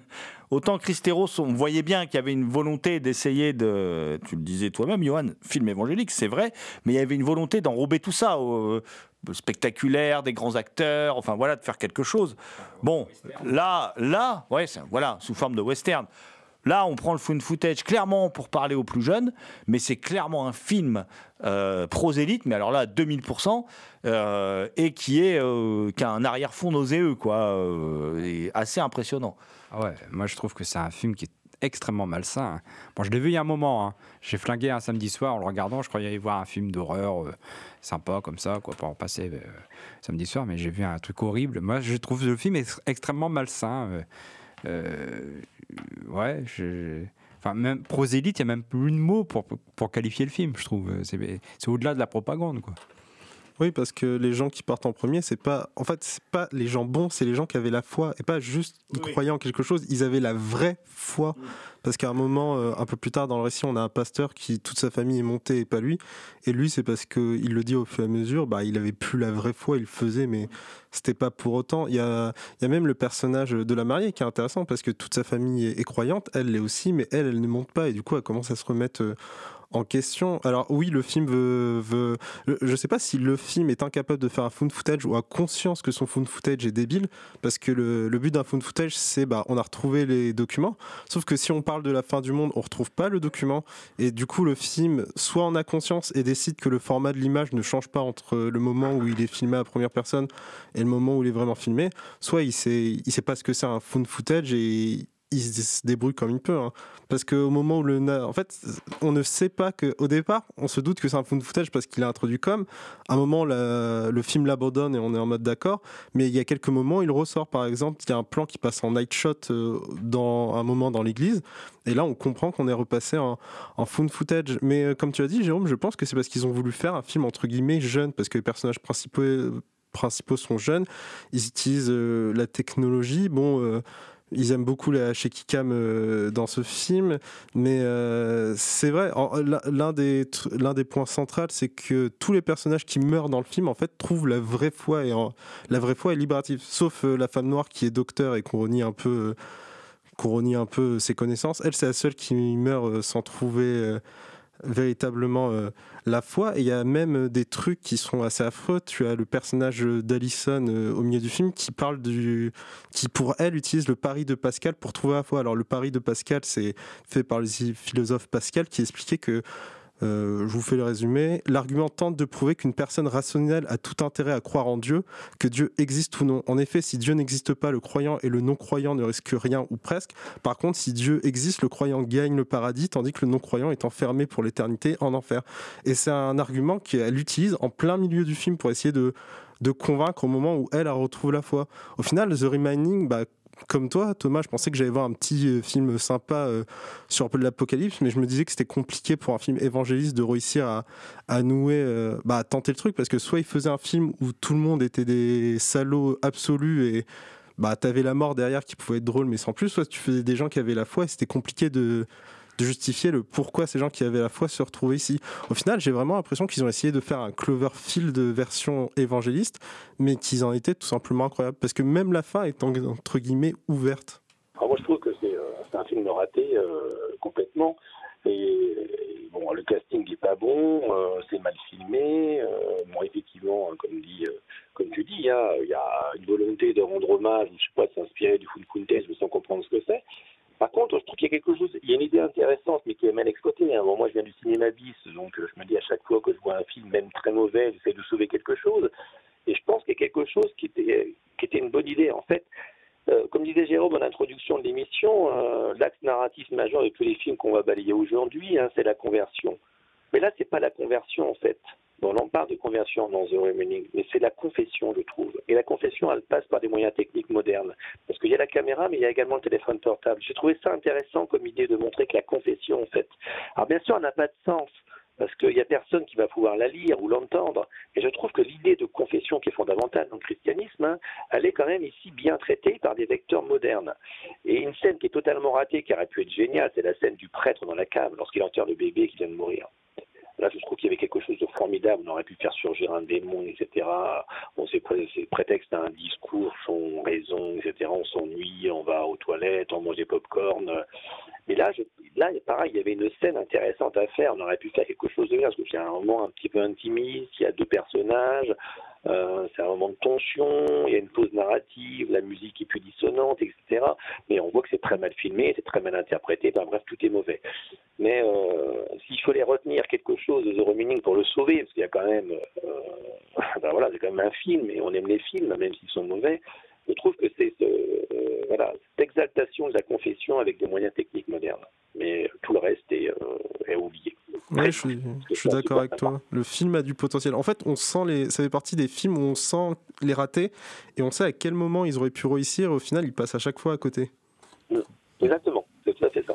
Autant Christéros, on voyait bien qu'il y avait une volonté d'essayer de. Tu le disais toi-même, Johan, film évangélique, c'est vrai, mais il y avait une volonté d'enrober tout ça. Au, spectaculaire, des grands acteurs, enfin voilà, de faire quelque chose. Bon, là, là, ouais, voilà, sous forme de western. Là, on prend le found footage clairement pour parler aux plus jeunes, mais c'est clairement un film euh, prosélyte, mais alors là, 2000%, euh, et qui, est, euh, qui a un arrière-fond nauséeux, quoi, euh, et assez impressionnant. Ah ouais, moi je trouve que c'est un film qui est extrêmement malsain. Bon, je l'ai vu il y a un moment. hein. J'ai flingué un samedi soir en le regardant. Je croyais aller voir un film d'horreur euh, sympa comme ça, quoi, pour en passer euh, samedi soir. Mais j'ai vu un truc horrible. Moi, je trouve le film ex- extrêmement malsain. euh, euh, ouais. Enfin, même prosélyte, il n'y a même plus de mots pour, pour qualifier le film, je trouve. C'est au-delà de la propagande, quoi. Oui, parce que les gens qui partent en premier, c'est pas. En fait, c'est pas les gens bons, c'est les gens qui avaient la foi et pas juste ils croyaient en quelque chose. Ils avaient la vraie foi. Parce qu'à un moment, euh, un peu plus tard dans le récit, on a un pasteur qui toute sa famille est montée et pas lui. Et lui, c'est parce que il le dit au fur et à mesure, bah, il avait plus la vraie foi, il le faisait, mais c'était pas pour autant. Il y a, il y a même le personnage de la mariée qui est intéressant parce que toute sa famille est, est croyante, elle l'est aussi, mais elle, elle ne monte pas et du coup, elle commence à se remettre. euh, en question. Alors oui, le film veut, veut- je sais pas si le film est incapable de faire un found footage ou a conscience que son found footage est débile, parce que le, le but d'un found footage, c'est bah on a retrouvé les documents. Sauf que si on parle de la fin du monde, on retrouve pas le document, et du coup le film soit en a conscience et décide que le format de l'image ne change pas entre le moment où il est filmé à première personne et le moment où il est vraiment filmé, soit il sait, il sait pas ce que c'est un found footage et il se débrouille comme il peut. hein. Parce qu'au moment où le. En fait, on ne sait pas que. Au départ, on se doute que c'est un found footage parce qu'il est introduit comme. À un moment, le film l'abandonne et on est en mode d'accord. Mais il y a quelques moments, il ressort. Par exemple, il y a un plan qui passe en night shot euh, dans un moment dans l'église. Et là, on comprend qu'on est repassé en, en found footage. Mais euh, comme tu as dit, Jérôme, je pense que c'est parce qu'ils ont voulu faire un film entre guillemets jeune. Parce que les personnages principaux, principaux sont jeunes. Ils utilisent euh, la technologie. Bon. euh, ils aiment beaucoup la shaky euh, dans ce film, mais euh, c'est vrai, l'un- des, l'un des points centraux, c'est que tous les personnages qui meurent dans le film, en fait, trouvent la vraie foi, et la vraie foi est libérative, sauf euh, la femme noire qui est docteur et qu'on renie un peu, qu'on renie un peu ses connaissances. Elle, c'est la seule qui meurt sans trouver véritablement euh, la foi. Et il y a même euh, des trucs qui sont assez affreux. Tu as le personnage d'Alison euh, au milieu du film qui parle du, qui pour elle utilise le pari de Pascal pour trouver la foi. Alors le pari de Pascal, c'est fait par le philosophe Pascal qui expliquait que je vous fais le résumé. L'argument tente de prouver qu'une personne rationnelle a tout intérêt à croire en Dieu, que Dieu existe ou non. En effet, si Dieu n'existe pas, le croyant et le non-croyant ne risquent rien ou presque. Par contre, si Dieu existe, le croyant gagne le paradis, tandis que le non-croyant est enfermé pour l'éternité en enfer. Et c'est un argument qu'elle utilise en plein milieu du film pour essayer de, de convaincre au moment où elle, elle retrouve la foi. Au final, The Remaining, bah, comme toi, Thomas, je pensais que j'allais voir un petit euh, film sympa euh, sur un peu de l'apocalypse, mais je me disais que c'était compliqué pour un film évangéliste de réussir à, nouer, euh, bah, à tenter le truc, parce que soit il faisait un film où tout le monde était des salauds absolus et bah, t'avais la mort derrière qui pouvait être drôle, mais sans plus, soit tu faisais des gens qui avaient la foi et c'était compliqué de, de justifier le pourquoi ces gens qui avaient la foi se retrouvaient ici. Au final, j'ai vraiment l'impression qu'ils ont essayé de faire un Cloverfield de version évangéliste, mais qu'ils en étaient tout simplement incroyables, parce que même la fin est en- entre guillemets ouverte. Moi, je trouve que c'est euh, un film raté euh, complètement. Et, bon, le casting n'est pas bon, euh, c'est mal filmé. bon, effectivement, hein, comme dit, comme tu dis, il y a, y a une volonté de rendre hommage, je sais pas, de s'inspirer du food footage, mais sans comprendre ce que c'est. Par contre, je trouve qu'il y a quelque chose, il y a une idée intéressante, mais qui est mal exploitée. hein. Moi, je viens du cinéma bis, donc euh, je me dis à chaque fois que je vois un film, même très mauvais, j'essaie de sauver quelque chose. Et je pense qu'il y a quelque chose qui était, qui était une bonne idée. En fait, euh, comme disait Jérôme en introduction de l'émission, euh, l'axe narratif majeur de tous les films qu'on va balayer aujourd'hui, hein, c'est la conversion. Mais là, c'est pas la conversion en fait. Bon, on parle de conversion dans The Remaining, mais c'est la confession, je trouve. Et la confession, elle passe par des moyens techniques modernes. Parce qu'il y a la caméra, mais il y a également le téléphone portable. J'ai trouvé ça intéressant comme idée de montrer que la confession, en fait. Alors, bien sûr, elle n'a pas de sens. Parce qu'il n'y a personne qui va pouvoir la lire ou l'entendre. Et je trouve que l'idée de confession qui est fondamentale dans le christianisme, hein, elle est quand même ici bien traitée par des vecteurs modernes. Et une scène qui est totalement ratée, qui aurait pu être géniale, c'est la scène du prêtre dans la cave, lorsqu'il enterre le bébé qui vient de mourir. Là, je trouve qu'il y avait quelque chose de formidable. On aurait pu faire surgir un démon, etc. Bon, c'est pré- c'est prétexte à un discours, son raison, etc. On s'ennuie, on va aux toilettes, on mange des pop-corn. Mais là, là, pareil, il y avait une scène intéressante à faire. On aurait pu faire quelque chose de bien, parce que c'est un moment un petit peu intimiste. Il y a deux personnages. Euh, c'est un moment de tension. Il y a une pause narrative. La musique est plus dissonante, etc. Mais on voit que c'est très mal filmé, c'est très mal interprété. Enfin, bref, tout est mauvais. Mais euh, s'il fallait retenir quelque chose de The Remaining pour le sauver, parce qu'il y a quand même, euh, ben voilà, c'est quand même un film et on aime les films, même s'ils sont mauvais. Je trouve que c'est ce, euh, voilà, cette exaltation de la confession avec des moyens techniques modernes. Mais tout le reste est, euh, est oublié. Ouais, je suis, je suis d'accord avec toi. Le film a du potentiel. En fait, on sent les, ça fait partie des films où on sent les ratés et on sait à quel moment ils auraient pu réussir. Et au final, ils passent à chaque fois à côté. Exactement, c'est tout à fait ça.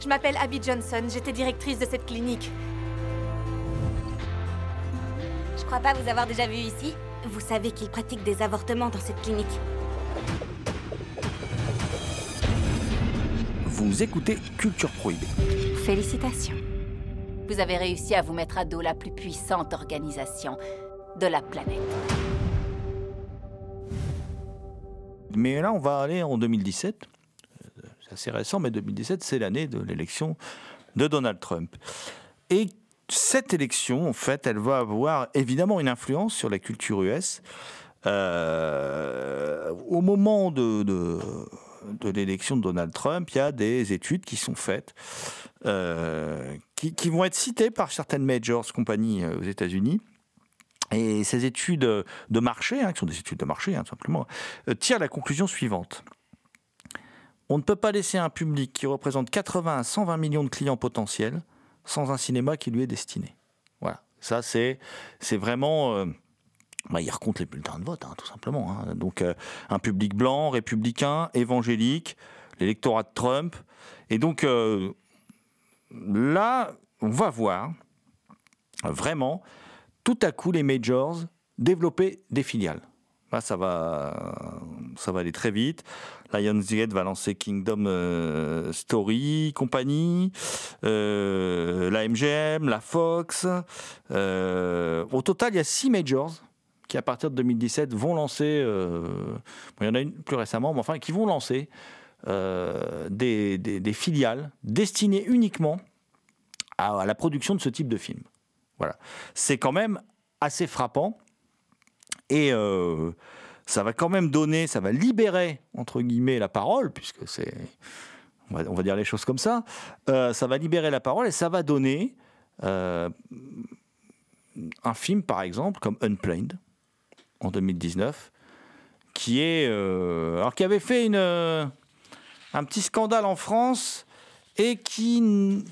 Je m'appelle Abby Johnson, j'étais directrice de cette clinique. Je crois pas vous avoir déjà vu ici. Vous savez qu'ils pratiquent des avortements dans cette clinique. Vous écoutez Culture Prohibée. Félicitations. Vous avez réussi à vous mettre à dos la plus puissante organisation de la planète. Mais là, on va aller en 2017. Euh, C'est assez récent, mais 2017, c'est l'année de l'élection de Donald Trump. Et cette élection, en fait, elle va avoir évidemment une influence sur la culture US. Euh, au moment de, l'élection de Donald Trump, il y a des études qui sont faites, euh, qui, vont être citées par certaines majors compagnies euh, aux États-Unis. Et ces études de marché, hein, qui sont des études de marché, hein, simplement, tirent la conclusion suivante. On ne peut pas laisser un public qui représente 80 à 120 millions de clients potentiels sans un cinéma qui lui est destiné. Voilà. Ça, c'est, vraiment. euh, bah, il recompte les bulletins de vote, hein, tout simplement. hein. Donc, euh, un public blanc, républicain, évangélique, l'électorat de Trump. Et donc, euh, là, on va voir vraiment tout à coup les majors développer des filiales. Là, ça va, ça va aller très vite. Lionsgate va lancer Kingdom euh, Story Company, euh, la MGM, la Fox. Euh, au total, il y a six majors qui, à partir de 2017, vont lancer. il y en a une plus récemment, mais enfin, qui vont lancer des, filiales destinées uniquement à, à la production de ce type de film. Voilà. C'est quand même assez frappant. Et euh, ça va quand même donner, ça va libérer, entre guillemets, la parole, puisque c'est. On va, dire les choses comme ça. Euh, ça va libérer la parole et ça va donner euh, un film, par exemple, comme Unplanned, en 2019, qui est. alors, qui avait fait une, un petit scandale en France et qui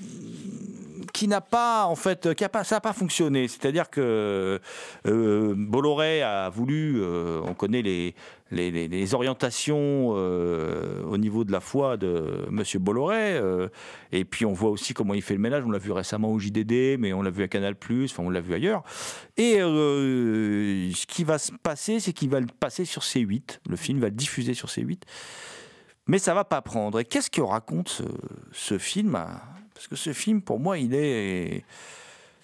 qui n'a pas en fait qui a pas ça n'a pas fonctionné. C'est-à-dire que euh, Bolloré a voulu euh, on connaît les les, orientations euh, au niveau de la foi de Monsieur Bolloré et puis on voit aussi comment il fait le ménage. On l'a vu récemment au JDD mais on l'a vu à Canal enfin on l'a vu ailleurs. Et ce qui va se passer c'est qu'il va le passer sur C8 le film va le diffuser sur C8 mais ça va pas prendre. Et qu'est-ce que raconte ce, film Parce que ce film, pour moi, il est,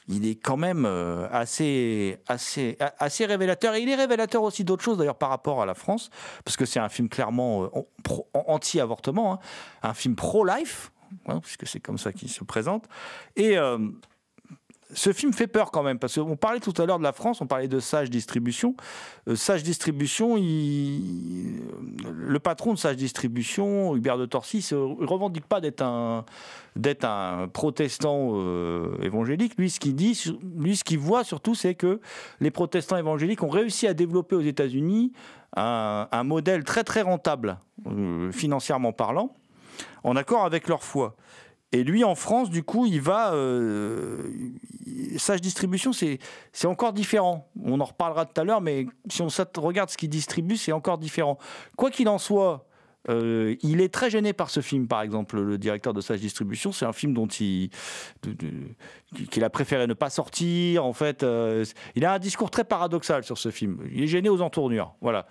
il est quand même euh, assez, assez, assez révélateur. Et il est révélateur aussi d'autres choses, d'ailleurs, par rapport à la France, parce que c'est un film clairement euh, anti-avortement, hein. un film pro-life, hein, puisque c'est comme ça qu'il se présente. Et euh, ce film fait peur quand même, parce qu'on parlait tout à l'heure de la France, on parlait de Sage Distribution. Euh, Sage Distribution, le patron de Sage Distribution, Hubert de Torcy, ne revendique pas d'être un, d'être un protestant euh, évangélique. Lui, ce qu'il dit, lui, ce qu'il voit surtout, c'est que les protestants évangéliques ont réussi à développer aux États-Unis un, un modèle très très rentable, euh, financièrement parlant, en accord avec leur foi. Et lui, en France, du coup, il va. euh, Sage Distribution, c'est encore différent. On en reparlera tout à l'heure, mais si on regarde ce qu'il distribue, c'est encore différent. Quoi qu'il en soit, euh, il est très gêné par ce film, par exemple, le directeur de Sage Distribution. C'est un film dont il. qu'il a préféré ne pas sortir. En fait, euh, il a un discours très paradoxal sur ce film. Il est gêné aux entournures. Voilà.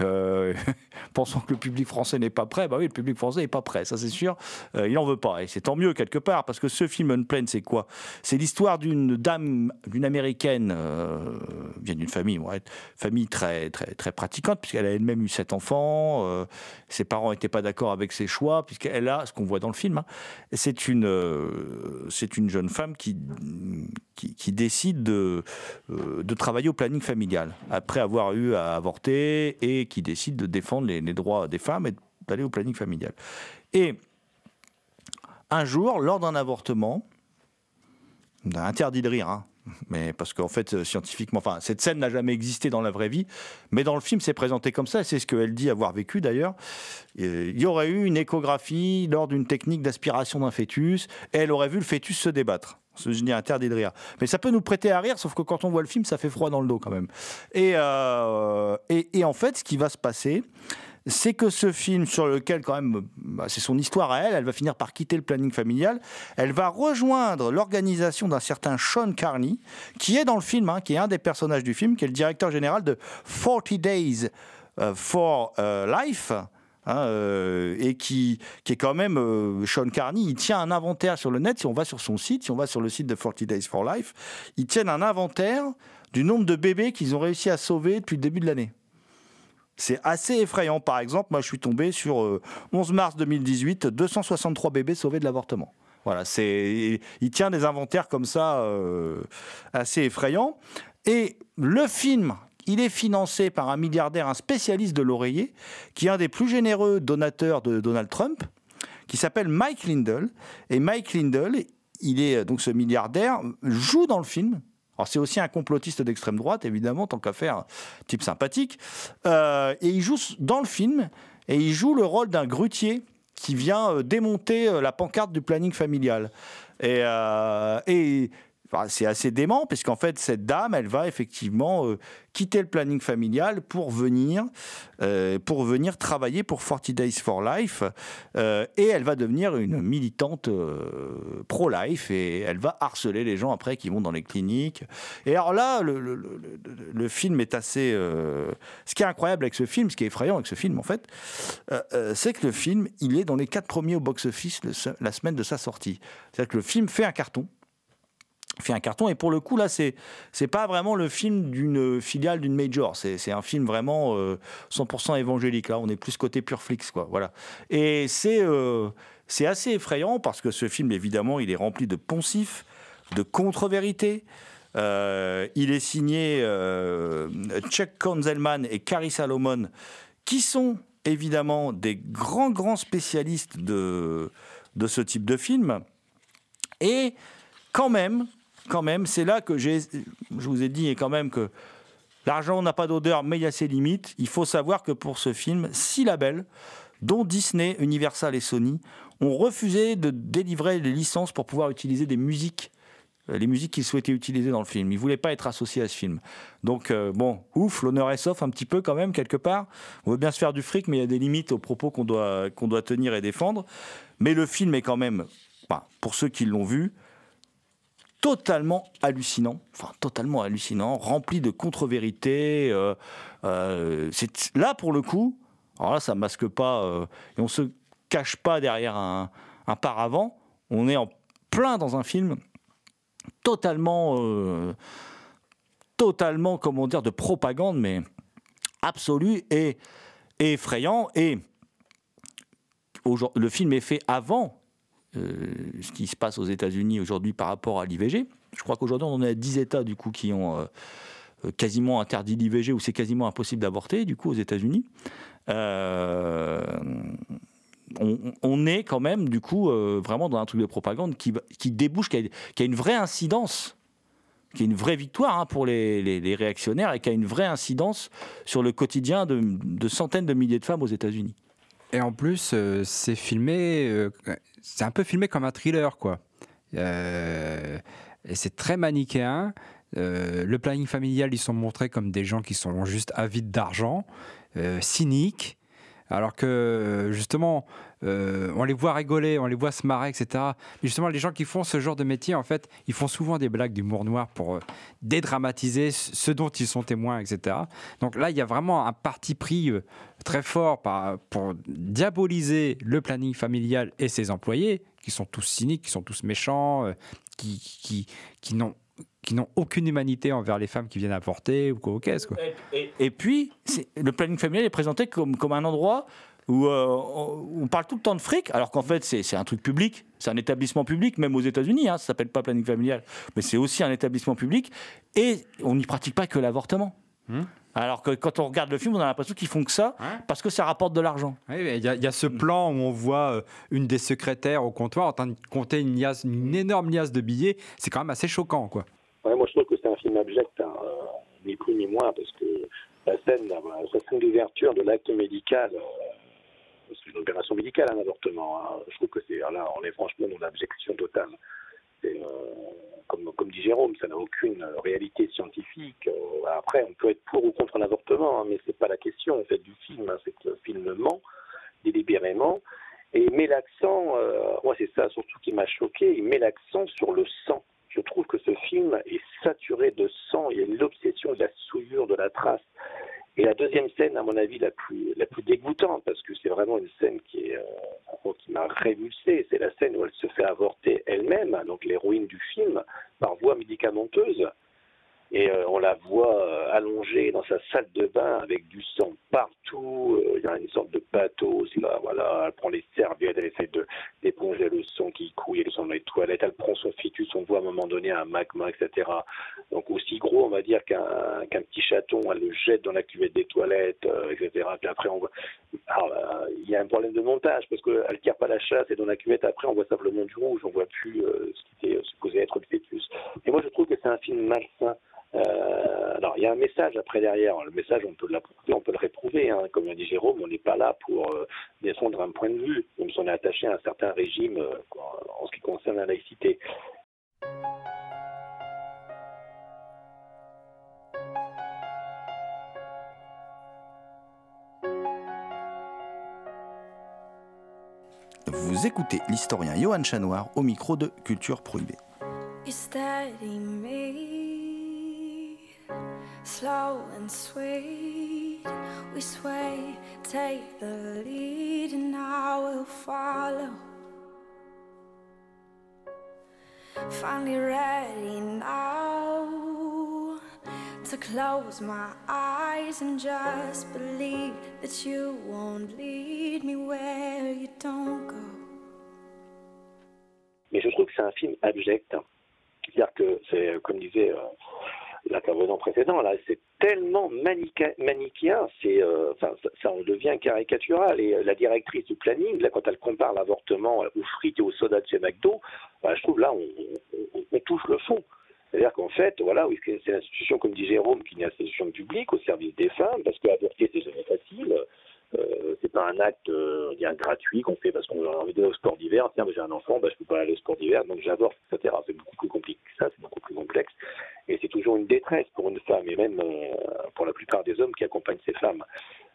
Euh, pensant que le public français n'est pas prêt, bah oui, le public français n'est pas prêt, ça c'est sûr. Euh, il n'en veut pas, et c'est tant mieux quelque part, parce que ce film Unplanned, c'est quoi? C'est l'histoire d'une dame, d'une américaine, euh, vient d'une famille, famille très très très pratiquante, puisqu'elle a elle-même eu sept enfants. ses parents n'étaient pas d'accord avec ses choix, puisqu'elle a, ce qu'on voit dans le film, hein, c'est une c'est une jeune femme qui qui, qui décide de, de travailler au planning familial, après avoir eu à avorter, et qui décide de défendre les, droits des femmes et d'aller au planning familial. Et un jour, lors d'un avortement, interdit de rire, hein, mais parce qu'en fait, euh, scientifiquement, enfin, cette scène n'a jamais existé dans la vraie vie, mais dans le film, c'est présenté comme ça, et c'est ce qu'elle dit avoir vécu d'ailleurs. Euh, Il y aurait eu une échographie lors d'une technique d'aspiration d'un fœtus, et elle aurait vu le fœtus se débattre. Je dis interdit de rire. Mais ça peut nous prêter à rire, sauf que quand on voit le film, ça fait froid dans le dos quand même. Et, euh, et en fait, ce qui va se passer, c'est que ce film sur lequel quand même, bah, c'est son histoire à elle, elle va finir par quitter le planning familial, elle va rejoindre l'organisation d'un certain Sean Carney, qui est dans le film, hein, qui est un des personnages du film, qui est le directeur général de 40 Days euh, for euh, Life. Hein, euh, et qui, qui est quand même euh, Sean Carney, il tient un inventaire sur le net, si on va sur son site, si on va sur le site de 40 Days for Life, ils tiennent un inventaire du nombre de bébés qu'ils ont réussi à sauver depuis le début de l'année. C'est assez effrayant. Par exemple, moi, je suis tombé sur euh, 11 mars 2018, 263 bébés sauvés de l'avortement. Voilà, c'est, il tient des inventaires comme ça euh, assez effrayants. Et le film, il est financé par un milliardaire, un spécialiste de l'oreiller, qui est un des plus généreux donateurs de Donald Trump, qui s'appelle Mike Lindell. Et Mike Lindell, il est donc ce milliardaire, joue dans le film. Alors c'est aussi un complotiste d'extrême droite, évidemment, tant qu'à faire, type sympathique. Euh, et il joue dans le film, et il joue le rôle d'un grutier qui vient euh, démonter euh, la pancarte du planning familial. C'est assez dément, puisqu'en fait, cette dame, elle va effectivement euh, quitter le planning familial pour venir, euh, pour venir travailler pour 40 Days for Life. euh, et elle va devenir une militante pro-life et elle va harceler les gens après qui vont dans les cliniques. Et alors là, le, le- film est assez. ce qui est incroyable avec ce film, ce qui est effrayant avec ce film, en fait, c'est que le film, il est dans les quatre premiers au box-office la semaine de sa sortie. C'est-à-dire que le film fait un carton fait un carton. Et pour le coup là c'est c'est pas vraiment le film d'une filiale d'une major. C'est un film vraiment euh, 100% évangélique. Là on est plus côté pure flix quoi. Voilà. Et c'est euh, c'est assez effrayant parce que ce film évidemment il est rempli de poncifs de contre-vérités. Euh, il est signé euh, Chuck Konzelman et Carrie Salomon qui sont évidemment des grands grands spécialistes de de ce type de film. Et quand même, quand même, c'est là que je vous ai dit quand même que l'argent n'a pas d'odeur, mais il y a ses limites. Il faut savoir que pour ce film, six labels, dont Disney, Universal et Sony, ont refusé de délivrer les licences pour pouvoir utiliser des musiques euh, les musiques qu'ils souhaitaient utiliser dans le film. Ils voulaient pas être associés à ce film. Donc, euh, bon, ouf, l'honneur est sauf un petit peu quand même, quelque part. On veut bien se faire du fric, mais il y a des limites aux propos qu'on doit, tenir et défendre. Mais le film est quand même, enfin, pour ceux qui l'ont vu, totalement hallucinant, enfin totalement hallucinant, rempli de contre-vérités. euh, euh, c'est là pour le coup, alors là ça masque pas euh, et on se cache pas derrière un, un paravent. On est en plein dans un film totalement, euh, totalement comment dire de propagande, mais absolue et, et effrayant. Et le film est fait avant ce qui se passe aux États-Unis aujourd'hui par rapport à l'IVG. Je crois qu'aujourd'hui, on en à 10 États du coup, qui ont euh, euh, quasiment interdit l'IVG ou c'est quasiment impossible d'avorter du coup aux États-Unis. Euh, on, est quand même du coup euh, vraiment dans un truc de propagande qui, débouche, qui a, a une vraie incidence, qui est une vraie victoire hein, pour les, réactionnaires et qui a une vraie incidence sur le quotidien de, centaines de milliers de femmes aux États-Unis. Et en plus, euh, c'est filmé, euh, c'est un peu filmé comme un thriller, quoi. Euh, et c'est très manichéen. Euh, le planning familial, ils sont montrés comme des gens qui sont juste avides d'argent, euh, cyniques, alors que justement, euh, on les voit rigoler, on les voit se marrer, etc. Mais justement, les gens qui font ce genre de métier, en fait, ils font souvent des blagues d'humour noir pour euh, dédramatiser ce dont ils sont témoins, etc. Donc là, il y a vraiment un parti pris euh, très fort pour diaboliser le planning familial et ses employés, qui sont tous cyniques, qui sont tous méchants, euh, qui, qui, qui n'ont qui n'ont aucune humanité envers les femmes qui viennent avorter ou quoi au caisse, quoi. Et, et puis, le planning familial est présenté comme, comme un endroit où euh, on on parle tout le temps de fric, alors qu'en fait, c'est c'est un truc public, c'est un établissement public, même aux États-Unis, hein, ça s'appelle pas planning familial, mais c'est aussi un établissement public, et on n'y pratique pas que l'avortement. Alors que quand on regarde le film, on a l'impression qu'ils font que ça parce que ça rapporte de l'argent. Oui, Il y, y a ce plan où on voit euh, une des secrétaires au comptoir en train de compter une, liasse- une énorme liasse de billets. C'est quand même assez choquant, quoi. Moi, je trouve que c'est un film abject, hein, euh, ni plus ni moins, parce que la scène, la, scène d'ouverture de l'acte médical, euh, c'est une opération médicale, un avortement. hein, je trouve que c'est là, on est franchement dans l'abjection totale. Euh, comme, dit Jérôme, ça n'a aucune réalité scientifique. Après, on peut être pour ou contre l'avortement, hein, mais c'est pas la question en fait du film. hein, c'est que le film ment délibérément et met l'accent. moi, c'est ça surtout qui m'a choqué. Il met l'accent sur le sang. Je trouve que ce film est saturé de sang. Il y a une obsession de la souillure, de la trace. Et la deuxième scène, à mon avis, la plus, dégoûtante, parce que c'est vraiment une scène euh, qui m'a révulsé, c'est la scène où elle se fait avorter elle-même, donc l'héroïne du film, par voie médicamenteuse. Et euh, on la voit euh, allongée dans sa salle de bain avec du sang partout. Euh, Il y a une sorte de pathos. Là, voilà, elle prend les serviettes, elle essaie d'éponger le sang qui coule, le sang dans les toilettes. Elle prend son fœtus, on voit à un moment donné un magma, etc. Donc aussi gros, on va dire qu'un qu'un petit chaton, elle le jette dans la cuvette des toilettes, etc. Puis après, on voit. Alors, il y a un problème de montage parce qu'elle tire pas la chasse et dans la cuvette après, on voit simplement du rouge. On voit plus ce qui était supposé être le fœtus. Et moi, je trouve que c'est un film malsain. Euh, alors, il y a un message après derrière. Le message, on peut l'approuver, on peut le réprouver. Hein. Comme l'a dit Jérôme, on n'est pas là pour euh, défendre un point de vue. Même si on est attaché à un certain régime euh, en ce qui concerne la laïcité. Vous écoutez l'historien Johan Chanoir au micro de Culture Prohibée. Slow and sweet. We sway, take the lead, and I will follow. Finally ready now to close my eyes and just believe that you won't lead me where you don't go. Mais je trouve que c'est un film abject. C'est-à-dire que c'est, comme disait euh, l'intervenant précédent, là, c'est tellement manichéen, c'est, euh, ça, ça en devient caricatural. Et euh, la directrice du planning, là, quand elle compare l'avortement aux frites et aux sodas de chez McDo, bah, je trouve là, on, touche le fond. C'est-à-dire qu'en fait, voilà, c'est c'est une institution, comme dit Jérôme, qui est une institution publique au service des femmes, parce que avorter, c'est jamais facile. Euh, c'est pas un acte euh, gratuit qu'on fait parce qu'on a envie d'aller au sport d'hiver. Tiens, j'ai un enfant, bah, je peux pas aller au sport d'hiver, donc j'avorte, etc. C'est beaucoup plus compliqué que ça, c'est beaucoup plus complexe. Et c'est toujours une détresse pour une femme, et même euh, pour la plupart des hommes qui accompagnent ces femmes.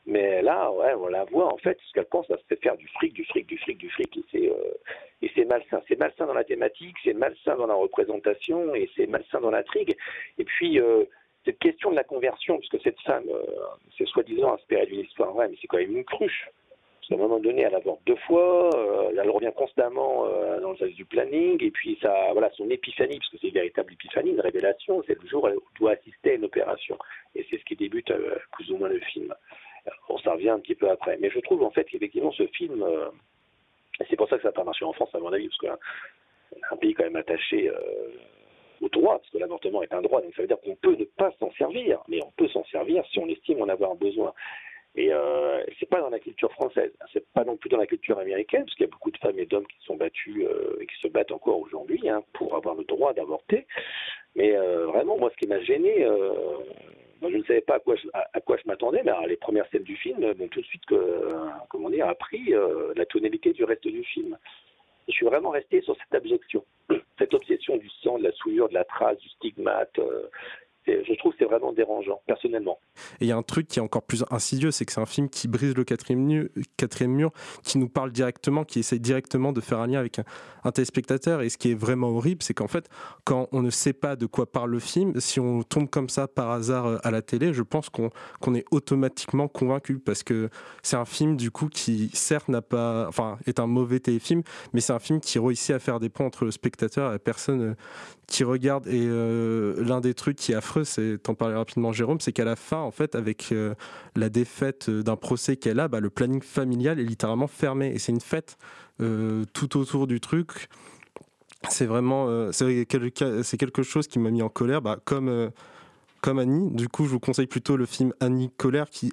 Mais là, ouais, on la voit, en fait, ce qu'elle pense, c'est faire du fric, du fric, du fric, du fric. Et c'est, euh, et c'est malsain. C'est malsain dans la thématique, c'est malsain dans la représentation, et c'est malsain dans l'intrigue. Et puis, cette question de la conversion, puisque cette femme, euh, c'est soi-disant inspiré d'une histoire vraie, mais c'est quand même une cruche. Parce qu'à un moment donné, elle avorte deux fois, euh, elle revient constamment euh, dans le sens du planning, et puis ça, voilà, son épiphanie, parce que c'est une véritable épiphanie, une révélation, c'est le jour où elle doit assister à une opération. Et c'est ce qui débute plus ou moins le film. Bon, ça revient un petit peu après. Mais je trouve en fait qu'effectivement ce film, et c'est pour ça que ça n'a pas marché en France à mon avis, parce qu'un un pays quand même attaché au droit, parce que l'avortement est un droit, donc ça veut dire qu'on peut ne pas s'en servir, mais on peut s'en servir si on estime en avoir besoin. Et euh, c'est pas dans la culture française, c'est pas non plus dans la culture américaine, parce qu'il y a beaucoup de femmes et d'hommes qui sont battus euh, et qui se battent encore aujourd'hui hein, pour avoir le droit d'avorter. Mais euh, vraiment, moi, ce qui m'a gêné, euh, je ne savais pas à quoi je, m'attendais, mais les premières scènes du film m'ont tout de suite, que, comment dire, appris la tonalité du reste du film. Je suis vraiment resté sur cette abjection, cette obsession du sang, de la souillure, de la trace, du stigmate. euh, je trouve que c'est vraiment dérangeant, personnellement. Et il y a un truc qui est encore plus insidieux, c'est que c'est un film qui brise le quatrième mur, qui nous parle directement, qui essaye directement de faire un lien avec un, téléspectateur. Et ce qui est vraiment horrible, c'est qu'en fait, quand on ne sait pas de quoi parle le film, si on tombe comme ça par hasard euh, à la télé, je pense qu'on qu'on est automatiquement convaincu parce que c'est un film du coup qui certes n'a pas, enfin, est un mauvais téléfilm, mais c'est un film qui réussit à faire des ponts entre le spectateur et la personne euh, qui regarde. Et euh, l'un des trucs qui est affreux, c'est, t'en parlais rapidement Jérôme, c'est qu'à la fin, en fait, avec euh, la défaite d'un procès qu'elle a, bah, le planning familial est littéralement fermé. Et c'est une fête euh, tout autour du truc. C'est vraiment, euh, c'est quelque, chose qui m'a mis en colère, bah, comme, euh, comme Annie. Du coup, je vous conseille plutôt le film Annie Colère qui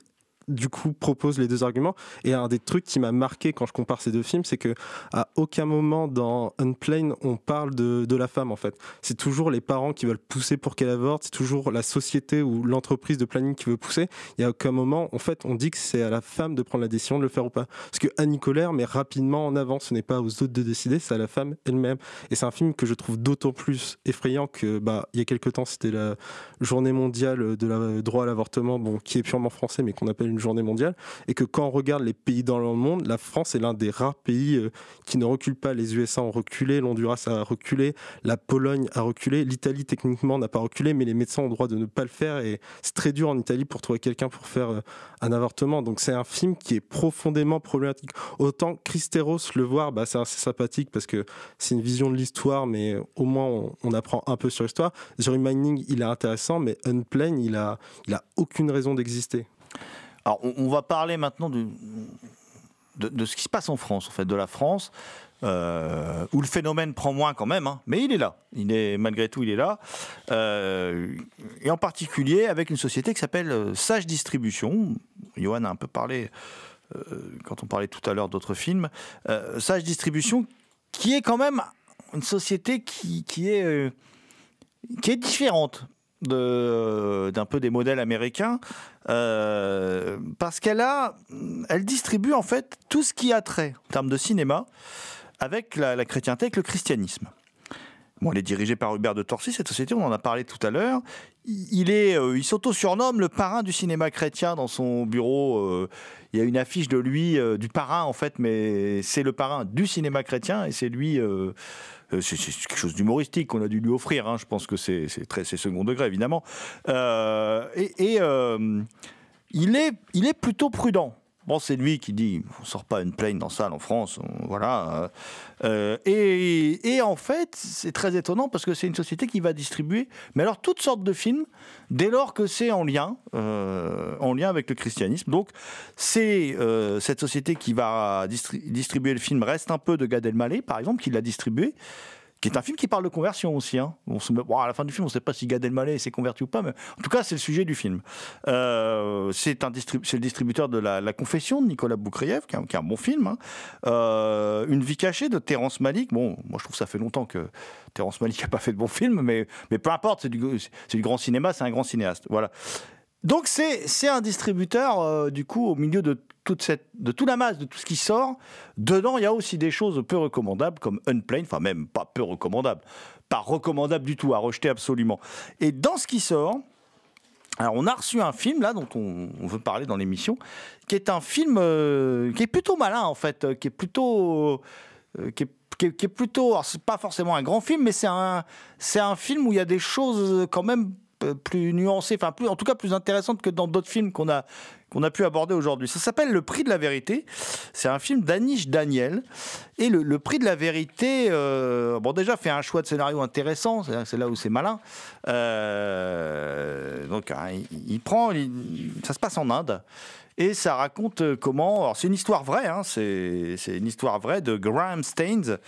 du coup propose les deux arguments. Et un des trucs qui m'a marqué quand je compare ces deux films, c'est que à aucun moment dans Unplane on parle de, de la femme en fait. C'est toujours les parents qui veulent pousser pour qu'elle avorte, c'est toujours la société ou l'entreprise de planning qui veut pousser. Il y a aucun moment, en fait, on dit que c'est à la femme de prendre la décision de le faire ou pas. Parce que Annie Colère met rapidement en avant, ce n'est pas aux autres de décider, c'est à la femme elle-même. Et c'est un film que je trouve d'autant plus effrayant que, bah, il y a quelques temps, c'était la journée mondiale de la droit à l'avortement, bon, qui est purement français, mais qu'on appelle une journée mondiale. Et que quand on regarde les pays dans le monde, la France est l'un des rares pays euh, qui ne recule pas. Les USA ont reculé, l'Honduras a reculé, la Pologne a reculé, l'Italie techniquement n'a pas reculé, mais les médecins ont le droit de ne pas le faire. Et c'est très dur en Italie pour trouver quelqu'un pour faire euh, un avortement. Donc c'est un film qui est profondément problématique. Autant Christeros le voir, bah, c'est assez sympathique parce que c'est une vision de l'histoire, mais au moins on, apprend un peu sur l'histoire. The Reminding, il est intéressant, mais Unplane, il a, il a aucune raison d'exister. Alors, on, va parler maintenant de, ce qui se passe en France, en fait, de la France, euh, où le phénomène prend moins quand même, hein, mais il est là. Il est malgré tout, il est là, Euh, et en particulier avec une société qui s'appelle euh, Sage Distribution. Johan a un peu parlé quand on parlait tout à l'heure d'autres films. Sage Distribution, qui est quand même une société qui, est différente d'un peu des modèles américains euh, parce qu'elle a elle distribue en fait tout ce qui a trait en termes de cinéma avec la, la chrétienté avec le christianisme Bon, elle est dirigée par Hubert de Torcy, cette société, on en a parlé tout à l'heure. Il euh, s'auto-surnomme le parrain du cinéma chrétien dans son bureau. euh, il y a une affiche de lui, euh, du parrain en fait, mais c'est le parrain du cinéma chrétien et c'est lui. c'est quelque chose d'humoristique qu'on a dû lui offrir. hein. Je pense que c'est très second degré évidemment. Et et, il est il est plutôt prudent. Bon, c'est lui qui dit on sort pas une plane dans salle en France, voilà. Euh, et, et en fait, c'est très étonnant parce que c'est une société qui va distribuer, mais alors toutes sortes de films, dès lors que c'est en lien, euh, en lien avec le christianisme. Donc, c'est euh, cette société qui va distri- distribuer le film Reste un peu de Gad Elmaleh, par exemple, qui l'a distribué qui est un film qui parle de conversion aussi. hein. On bon, à la fin du film, on ne sait pas si Gad Elmaleh s'est converti ou pas, mais en tout cas, c'est le sujet du film. Euh, c'est le distributeur de la, Confession de Nicolas Boukrieff, qui est un, bon film. hein. Euh, Une vie cachée de Terrence Malick. Bon, moi, je trouve que ça fait longtemps que Terrence Malick n'a pas fait de bons films, mais, mais peu importe, c'est du, du grand cinéma, c'est un grand cinéaste. Voilà. Donc c'est un distributeur euh, du coup au milieu de toute cette de toute la masse de tout ce qui sort. Dedans il y a aussi des choses peu recommandables comme Unplane, enfin même pas peu recommandables, pas recommandables du tout à rejeter absolument. Et dans ce qui sort, alors on a reçu un film là dont on, on veut parler dans l'émission, qui est un film euh, qui est plutôt malin en fait, euh, qui est plutôt euh, qui est qui est, plutôt, alors, c'est pas forcément un grand film, mais c'est un, c'est un film où il y a des choses quand même plus nuancées, enfin plus, en tout cas plus intéressantes que dans d'autres films qu'on a qu'on a pu aborder aujourd'hui. Ça s'appelle Le Prix de la vérité. C'est un film d'Anish Daniel. Et le, Prix de la vérité, euh, bon déjà fait un choix de scénario intéressant. C'est là où c'est malin. Euh, donc hein, il, prend, ça se passe en Inde. Et ça raconte euh, comment. Alors, c'est une histoire vraie, hein, c'est une histoire vraie de Graham Staines,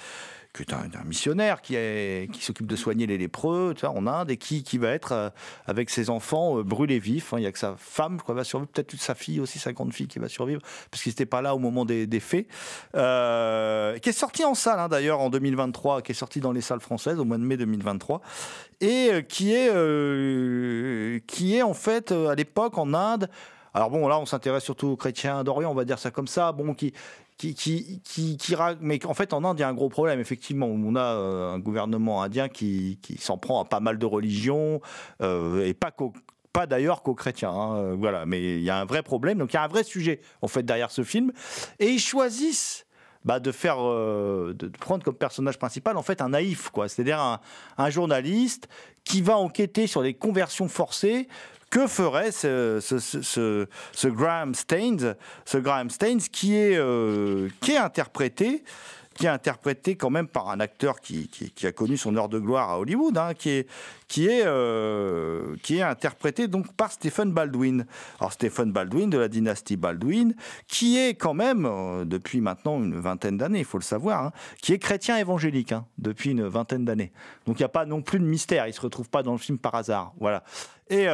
qui est un, missionnaire qui, est- qui s'occupe de soigner les lépreux tu vois, en Inde et qui, qui va être euh, avec ses enfants euh, brûlés vifs. hein. Il n'y a que sa femme qui va survivre, peut-être sa fille aussi, sa grande fille qui va survivre, parce qu'il n'était pas là au moment des, des faits. Euh, qui est sorti en salle hein, d'ailleurs en 2023, qui est sorti dans les salles françaises au mois de mai 2023, et qui est, qui est en fait à l'époque en Inde. Alors bon, là, on s'intéresse surtout aux chrétiens d'Orient, on va dire ça comme ça, bon, qui, qui, qui, qui, mais en fait, en Inde, il y a un gros problème, effectivement. On a euh, un gouvernement indien qui, qui s'en prend à pas mal de religions, euh, et pas pas d'ailleurs qu'aux chrétiens, hein, euh, voilà. Mais il y a un vrai problème, donc il y a un vrai sujet en fait derrière ce film, et ils choisissent bah, de faire, de prendre comme personnage principal en fait un naïf, quoi. C'est-à-dire un, un journaliste qui va enquêter sur les conversions forcées. Que ferait ce, Graham Staines, ce Graham Staines qui est, euh, qui est interprété qui est interprété quand même par un acteur qui, qui- a connu son heure de gloire à Hollywood, hein, qui, est, qui, est, euh, qui est interprété donc par Stephen Baldwin. Alors Stephen Baldwin de la dynastie Baldwin, qui est quand même, euh, depuis maintenant une vingtaine d'années, il faut le savoir, hein, qui est chrétien évangélique hein, depuis une vingtaine d'années. Donc il n'y a pas non plus de mystère, il ne se retrouve pas dans le film par hasard. Voilà. Et...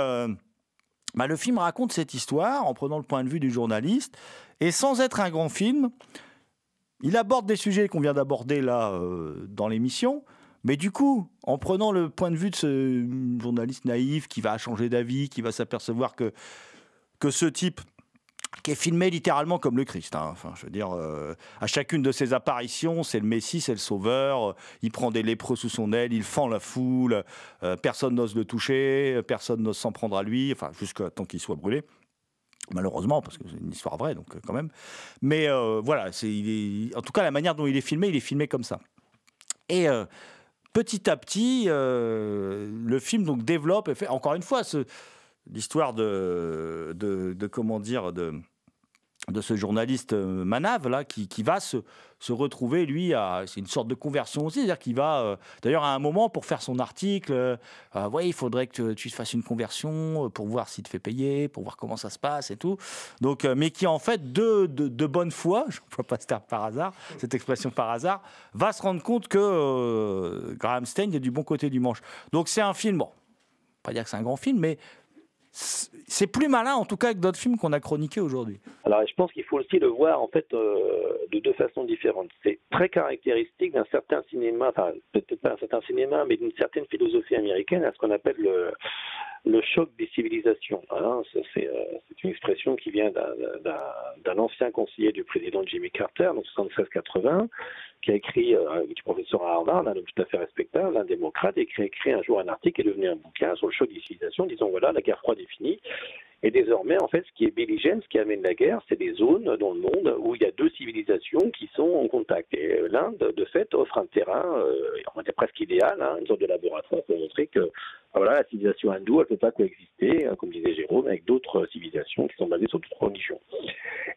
Bah, le film raconte cette histoire en prenant le point de vue du journaliste, et sans être un grand film, il aborde des sujets qu'on vient d'aborder là euh, dans l'émission, mais du coup, en prenant le point de vue de ce journaliste naïf qui va changer d'avis, qui va s'apercevoir que ce type qui est filmé littéralement comme le Christ. Hein. Enfin, je veux dire, euh, à chacune de ses apparitions, c'est le Messie, c'est le Sauveur. Il prend des lépreux sous son aile, il fend la foule. Euh, personne n'ose le toucher, personne n'ose s'en prendre à lui. Enfin, jusqu'à temps qu'il soit brûlé. Malheureusement, parce que c'est une histoire vraie, donc quand même. Mais voilà, c'est, en tout cas, la manière dont il est filmé, il est filmé comme ça. Et petit à petit, euh, le film donc développe et fait encore une fois l'histoire de, de, comment dire de de ce journaliste euh, Manav là qui, qui va se, se, retrouver lui c'est une sorte de conversion aussi c'est-à-dire qu'il va euh, d'ailleurs à un moment pour faire son article euh, il faudrait que tu, fasses une conversion pour voir s'il te fait payer pour voir comment ça se passe et tout. Donc mais qui en fait de, de, bonne foi je ne pas ce terme par hasard cette expression par hasard va se rendre compte que Graham Stein est du bon côté du manche. Donc c'est un film bon pas dire que c'est un grand film mais c'est plus malin en tout cas que d'autres films qu'on a chroniqués aujourd'hui. Alors je pense qu'il faut aussi le voir en fait euh, de deux façons différentes. C'est très caractéristique d'un certain cinéma, enfin peut-être pas un certain cinéma, mais d'une certaine philosophie américaine à ce qu'on appelle le, choc des civilisations. Hein. Euh, c'est une expression qui vient d'un ancien conseiller du président Jimmy Carter, donc 76-80, qui a écrit, euh, du professeur à Harvard, un homme tout à fait respectable, un démocrate, et qui a écrit un jour un article qui est devenu un bouquin sur le choc des civilisations, disant voilà, la guerre froide est finie. Et désormais, en fait, ce qui est belligène, ce qui amène la guerre, c'est des zones dans le monde où il y a deux civilisations qui sont en contact. Et euh, l'Inde, de fait, offre un terrain, euh, on va presque idéal, hein, une sorte de laboratoire pour montrer que ah, voilà, la civilisation hindoue, elle ne peut pas coexister, hein, comme disait Jérôme, avec d'autres civilisations qui sont basées sur d'autres religions.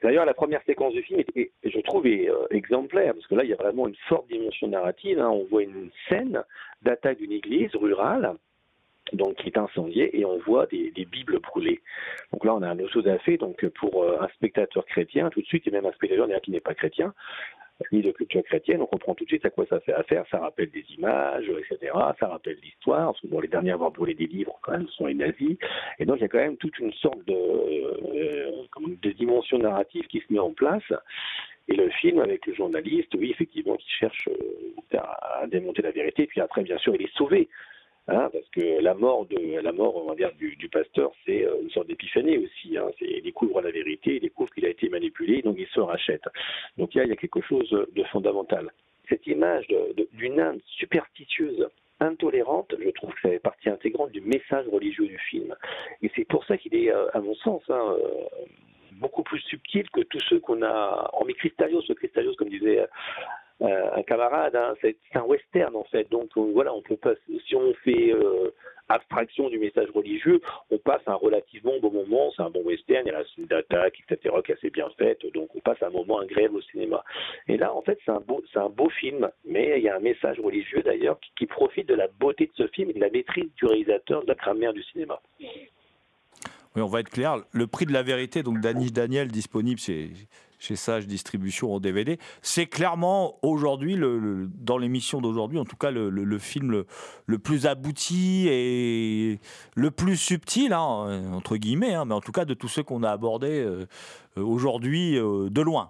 D'ailleurs, la première séquence du film, je trouve, est, euh, exemplaire, parce que là, il y a vraiment une forte dimension narrative. Hein. On voit une scène d'attaque d'une église rurale donc qui est incendiée et on voit des, bibles brûlées. Donc là, on a autre chose à faire. Donc pour euh, un spectateur chrétien, tout de suite, et même un spectateur qui n'est pas chrétien, ni de culture chrétienne, on comprend tout de suite à quoi ça fait affaire. Ça rappelle des images, etc. Ça rappelle l'histoire. Bon, les derniers à avoir brûlé des livres, quand même, sont les nazis. Et donc, il y a quand même toute une sorte de, euh, de dimension narrative qui se met en place. Et le film, avec le journaliste, oui, effectivement, qui cherche euh, à démonter la vérité. Puis après, bien sûr, il est sauvé. Hein, parce que la mort de la mort, on du, pasteur, c'est euh, une sorte d'épiphanie aussi. Hein, il découvre la vérité, il découvre qu'il a été manipulé, donc il se rachète. Donc il y a, quelque chose de fondamental. Cette image d'une Inde superstitieuse, intolérante, je trouve que ça fait partie intégrante du message religieux du film. Et c'est pour ça qu'il est, euh, à mon sens, hein, euh, beaucoup plus subtil que tous ceux qu'on a. En Cristallios, le Cristallios, comme disait un camarade, hein, c'est un western en fait. Donc euh, voilà, on peut si on fait euh, abstraction du message religieux, on passe un relativement bon moment. C'est un bon western, il y a la scène d'attaque, etc., qui est assez bien faite. Donc on passe un moment agréable au cinéma. Et là, en fait, c'est un beau, un beau film, mais il y a un message religieux d'ailleurs qui, profite de la beauté de ce film et de la maîtrise du réalisateur, de la grammaire du cinéma. Oui, on va être clair. Le prix de la vérité, donc d'Anish Daniel, disponible, c'est chez Sage Distribution en DVD. C'est clairement aujourd'hui, le, dans l'émission d'aujourd'hui, en tout cas, le, film le, plus abouti et le plus subtil, hein, entre guillemets, hein, mais en tout cas de tous ceux qu'on a abordés euh, aujourd'hui euh, de loin.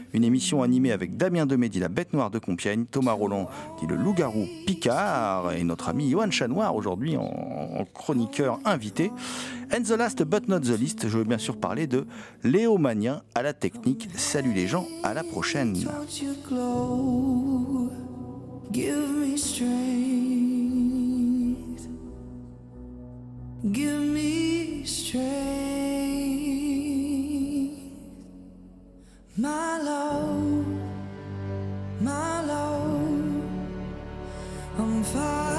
une émission animée avec Damien Demé dit La Bête Noire de Compiègne, Thomas Roland dit Le Loup-Garou Picard et notre ami Johan Chanoir aujourd'hui en, chroniqueur invité. And the last but not the least, je veux bien sûr parler de Léo à la technique. Salut les gens, à la prochaine. My love, my love, I'm fine.